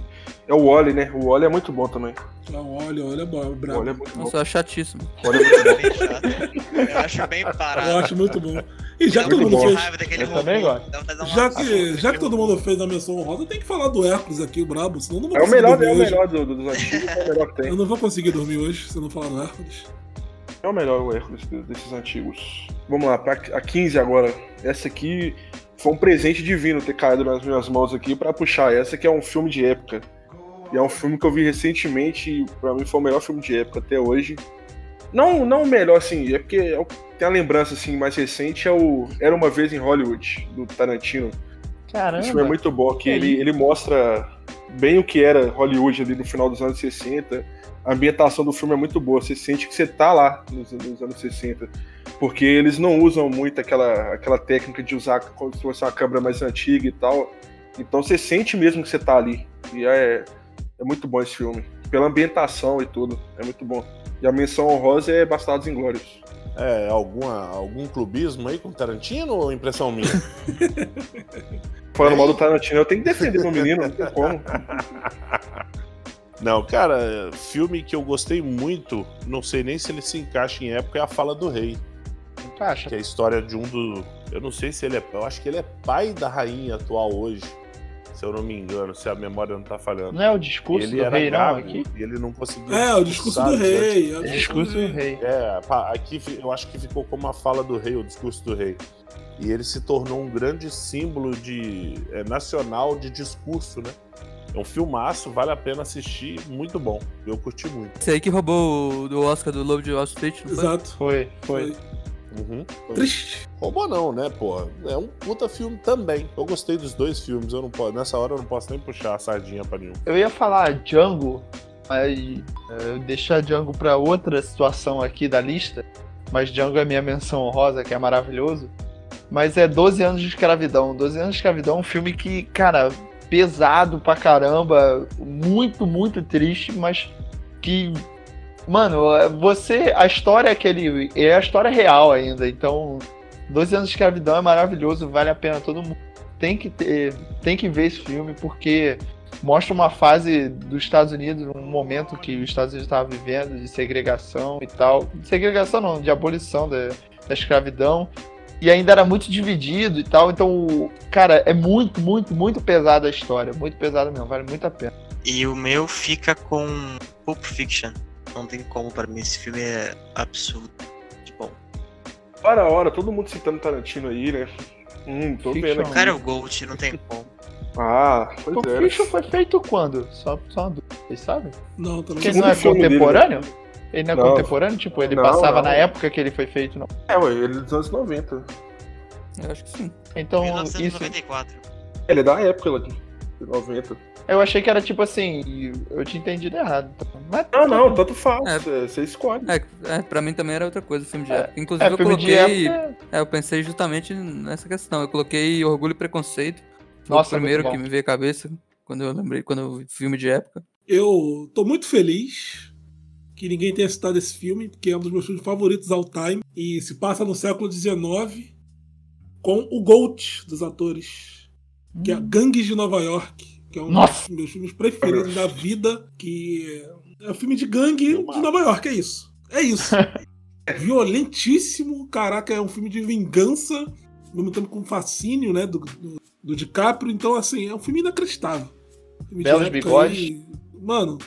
S2: é o Wally, né? O Wally é muito bom também.
S1: Não, olha, olha, bo-
S2: O
S1: brabo.
S2: Wally é muito bom.
S6: Nossa, eu acho chatíssimo.
S2: O Wally é muito bom.
S5: Bem chato. Eu acho bem parado.
S1: Eu acho muito bom. E já que todo mundo
S2: bom.
S1: fez.
S5: uma
S1: Já que, já que todo mundo fez a menção honrosa, tem que falar do Hércules aqui, o brabo, senão eu não vou
S2: É o
S1: conseguir
S2: melhor,
S1: dormir
S2: é o
S1: hoje.
S2: melhor do- do- dos antigos, é o melhor que tem.
S1: Eu não vou conseguir dormir hoje se eu não falar do Hércules.
S2: É o melhor o Hércules desses antigos. Vamos lá, pra, a 15 agora. Essa aqui foi um presente divino ter caído nas minhas mãos aqui pra puxar. Essa que é um filme de época. E é um filme que eu vi recentemente e pra mim foi o melhor filme de época até hoje. Não, não o melhor, assim, é porque tem a lembrança assim, mais recente, é o Era Uma Vez em Hollywood, do Tarantino.
S4: Caramba.
S2: Esse filme é muito bom, que ele, ele mostra bem o que era Hollywood ali no final dos anos 60. A ambientação do filme é muito boa, você sente que você tá lá nos, nos anos 60. Porque eles não usam muito aquela, aquela técnica de usar como se fosse uma câmera mais antiga e tal. Então você sente mesmo que você tá ali. E é, é muito bom esse filme. Pela ambientação e tudo, é muito bom. E a menção honrosa é Bastardos Inglórios.
S3: É, alguma, algum clubismo aí com Tarantino ou impressão minha?
S2: Falando mal do Tarantino, eu tenho que defender meu menino, não tem como.
S3: Não, cara, filme que eu gostei muito, não sei nem se ele se encaixa em época, é A Fala do Rei.
S4: Encaixa.
S3: Que é a história de um do. Eu não sei se ele é. Eu acho que ele é pai da rainha atual hoje. Se eu não me engano, se a memória não tá falhando.
S4: Não é o discurso
S3: ele
S4: do
S3: era
S4: rei, não,
S3: grávido
S4: aqui?
S3: E ele não conseguiu.
S1: É, o discurso do rei. é o
S4: É discurso do rei.
S3: É, pá, aqui eu acho que ficou como a fala do rei, o discurso do rei. E ele se tornou um grande símbolo de é, nacional de discurso, né? É um filmaço, vale a pena assistir, muito bom. Eu curti muito.
S6: Esse aí que roubou o do Oscar do Lobo de Wall Street, não foi?
S1: Exato.
S4: Foi, foi.
S3: Uhum.
S1: Triste.
S3: Roubou não, né, porra? É um puta filme também. Eu gostei dos dois filmes, eu não posso, nessa hora eu não posso nem puxar a sardinha pra nenhum.
S4: Eu ia falar Django, mas é, eu deixar Django pra outra situação aqui da lista. Mas Django é minha menção honrosa, que é maravilhoso. Mas é 12 anos de escravidão. 12 anos de escravidão é um filme que, cara, pesado pra caramba, muito, muito triste, mas que. Mano, você. A história que ele. É a história real ainda. Então, 12 anos de escravidão é maravilhoso, vale a pena todo mundo. Tem que ter. Tem que ver esse filme, porque mostra uma fase dos Estados Unidos, um momento que os Estados Unidos estavam vivendo de segregação e tal. De segregação não, de abolição da, da escravidão. E ainda era muito dividido e tal. Então, cara, é muito, muito, muito pesada a história. Muito pesada mesmo, vale muito a pena.
S5: E o meu fica com Pulp Fiction. Não tem como pra mim, esse filme é absurdo. De bom.
S2: Hora a hora, todo mundo citando Tarantino aí, né? Hum, tô
S4: Fiction.
S2: vendo
S5: O
S2: aqui.
S5: cara o Gold, não tem como.
S2: Ah, pois
S4: O
S2: é.
S4: Fiction foi feito quando? Só, só uma dúvida, vocês sabem?
S1: Não, tá
S4: Porque ele não é
S2: filme dele,
S4: contemporâneo? Ele não é
S2: Não.
S4: contemporâneo? Tipo, ele
S2: Não,
S4: passava
S2: não.
S4: na época que ele foi feito, não.
S2: É, ué, ele é dos anos 90.
S6: Eu acho que sim.
S4: Então, isso.
S5: 1994.
S2: Ele é da época de 90.
S4: Eu achei que era tipo assim, eu tinha entendido errado. então. Mas,
S2: Não, não, tanto faz.
S6: É.
S2: Você você escolhe.
S6: É, é, pra mim também era outra coisa, filme de
S4: É,
S6: época. Inclusive
S4: É,
S6: eu coloquei.
S4: época.
S6: É, eu pensei justamente nessa questão. Eu coloquei Orgulho e Preconceito. Foi
S4: Nossa,
S6: o primeiro que me veio à cabeça quando eu lembrei, quando eu vi filme de época.
S1: Eu tô muito feliz que ninguém tenha citado esse filme, porque é um dos meus filmes favoritos all time. E se passa no século XIX com o Gold dos atores, que é Gangues de Nova York, que é um
S4: Nossa!
S1: dos meus filmes preferidos da vida, que é um filme de gangue de Nova York, é isso. É isso. Violentíssimo, caraca, é um filme de vingança, ao mesmo tempo com fascínio, né, do, do, do DiCaprio. Então, assim, é um filme inacreditável. Filme de
S4: Belos bigodes.
S1: Mano,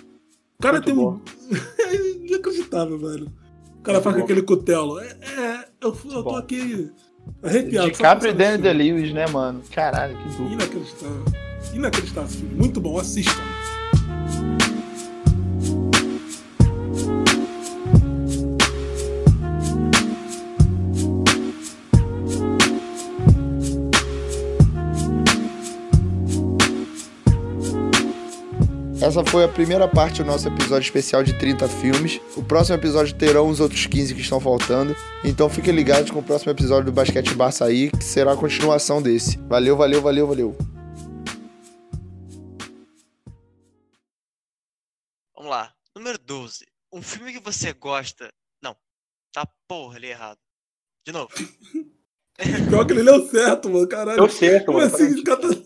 S1: o cara
S2: Muito
S1: tem
S2: bom.
S1: um. é inacreditável, velho. O cara faz com aquele cutelo. É, é, eu, eu tô
S4: bom.
S1: aqui arrepiado.
S4: DiCaprio e Daniel Day-Lewis, né, mano? Caralho, que dupla.
S1: Inacreditável. Inacreditável. Muito bom, assista.
S10: Essa foi a primeira parte do nosso episódio especial de 30 filmes. O próximo episódio terão os outros 15 que estão faltando. Então fiquem ligados com o próximo episódio do Basquete Bar sair, que será a continuação desse. Valeu, valeu, valeu, valeu.
S5: Vamos lá. Número 12. Um filme que você gosta. Não. Tá porra ali errado. De novo.
S1: Pior que ele leu certo, mano. Caralho.
S2: Deu certo,
S1: Como
S2: mano.
S1: assim? Cara tá-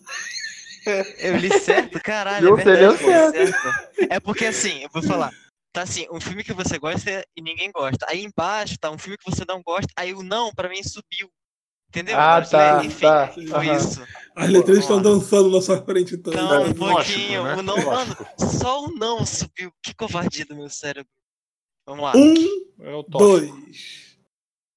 S5: Eu li certo, caralho.
S4: Deu
S5: é
S4: certo,
S5: verdade, li certo. É porque assim, eu vou falar. Tá assim, um filme que você gosta e ninguém gosta. Aí embaixo tá um filme que você não gosta, aí o não, pra mim, subiu. Entendeu?
S4: Ah,
S5: Mas,
S4: tá,
S5: né, Enfim,
S4: tá.
S5: foi
S4: Aham.
S5: isso.
S1: As letrinhas estão dançando na sua frente, então. Né?
S5: um
S3: lógico,
S5: pouquinho.
S3: né?
S5: O não, mano, só o não subiu. Que covardia do meu cérebro. Vamos lá.
S1: Um,
S3: É
S1: dois.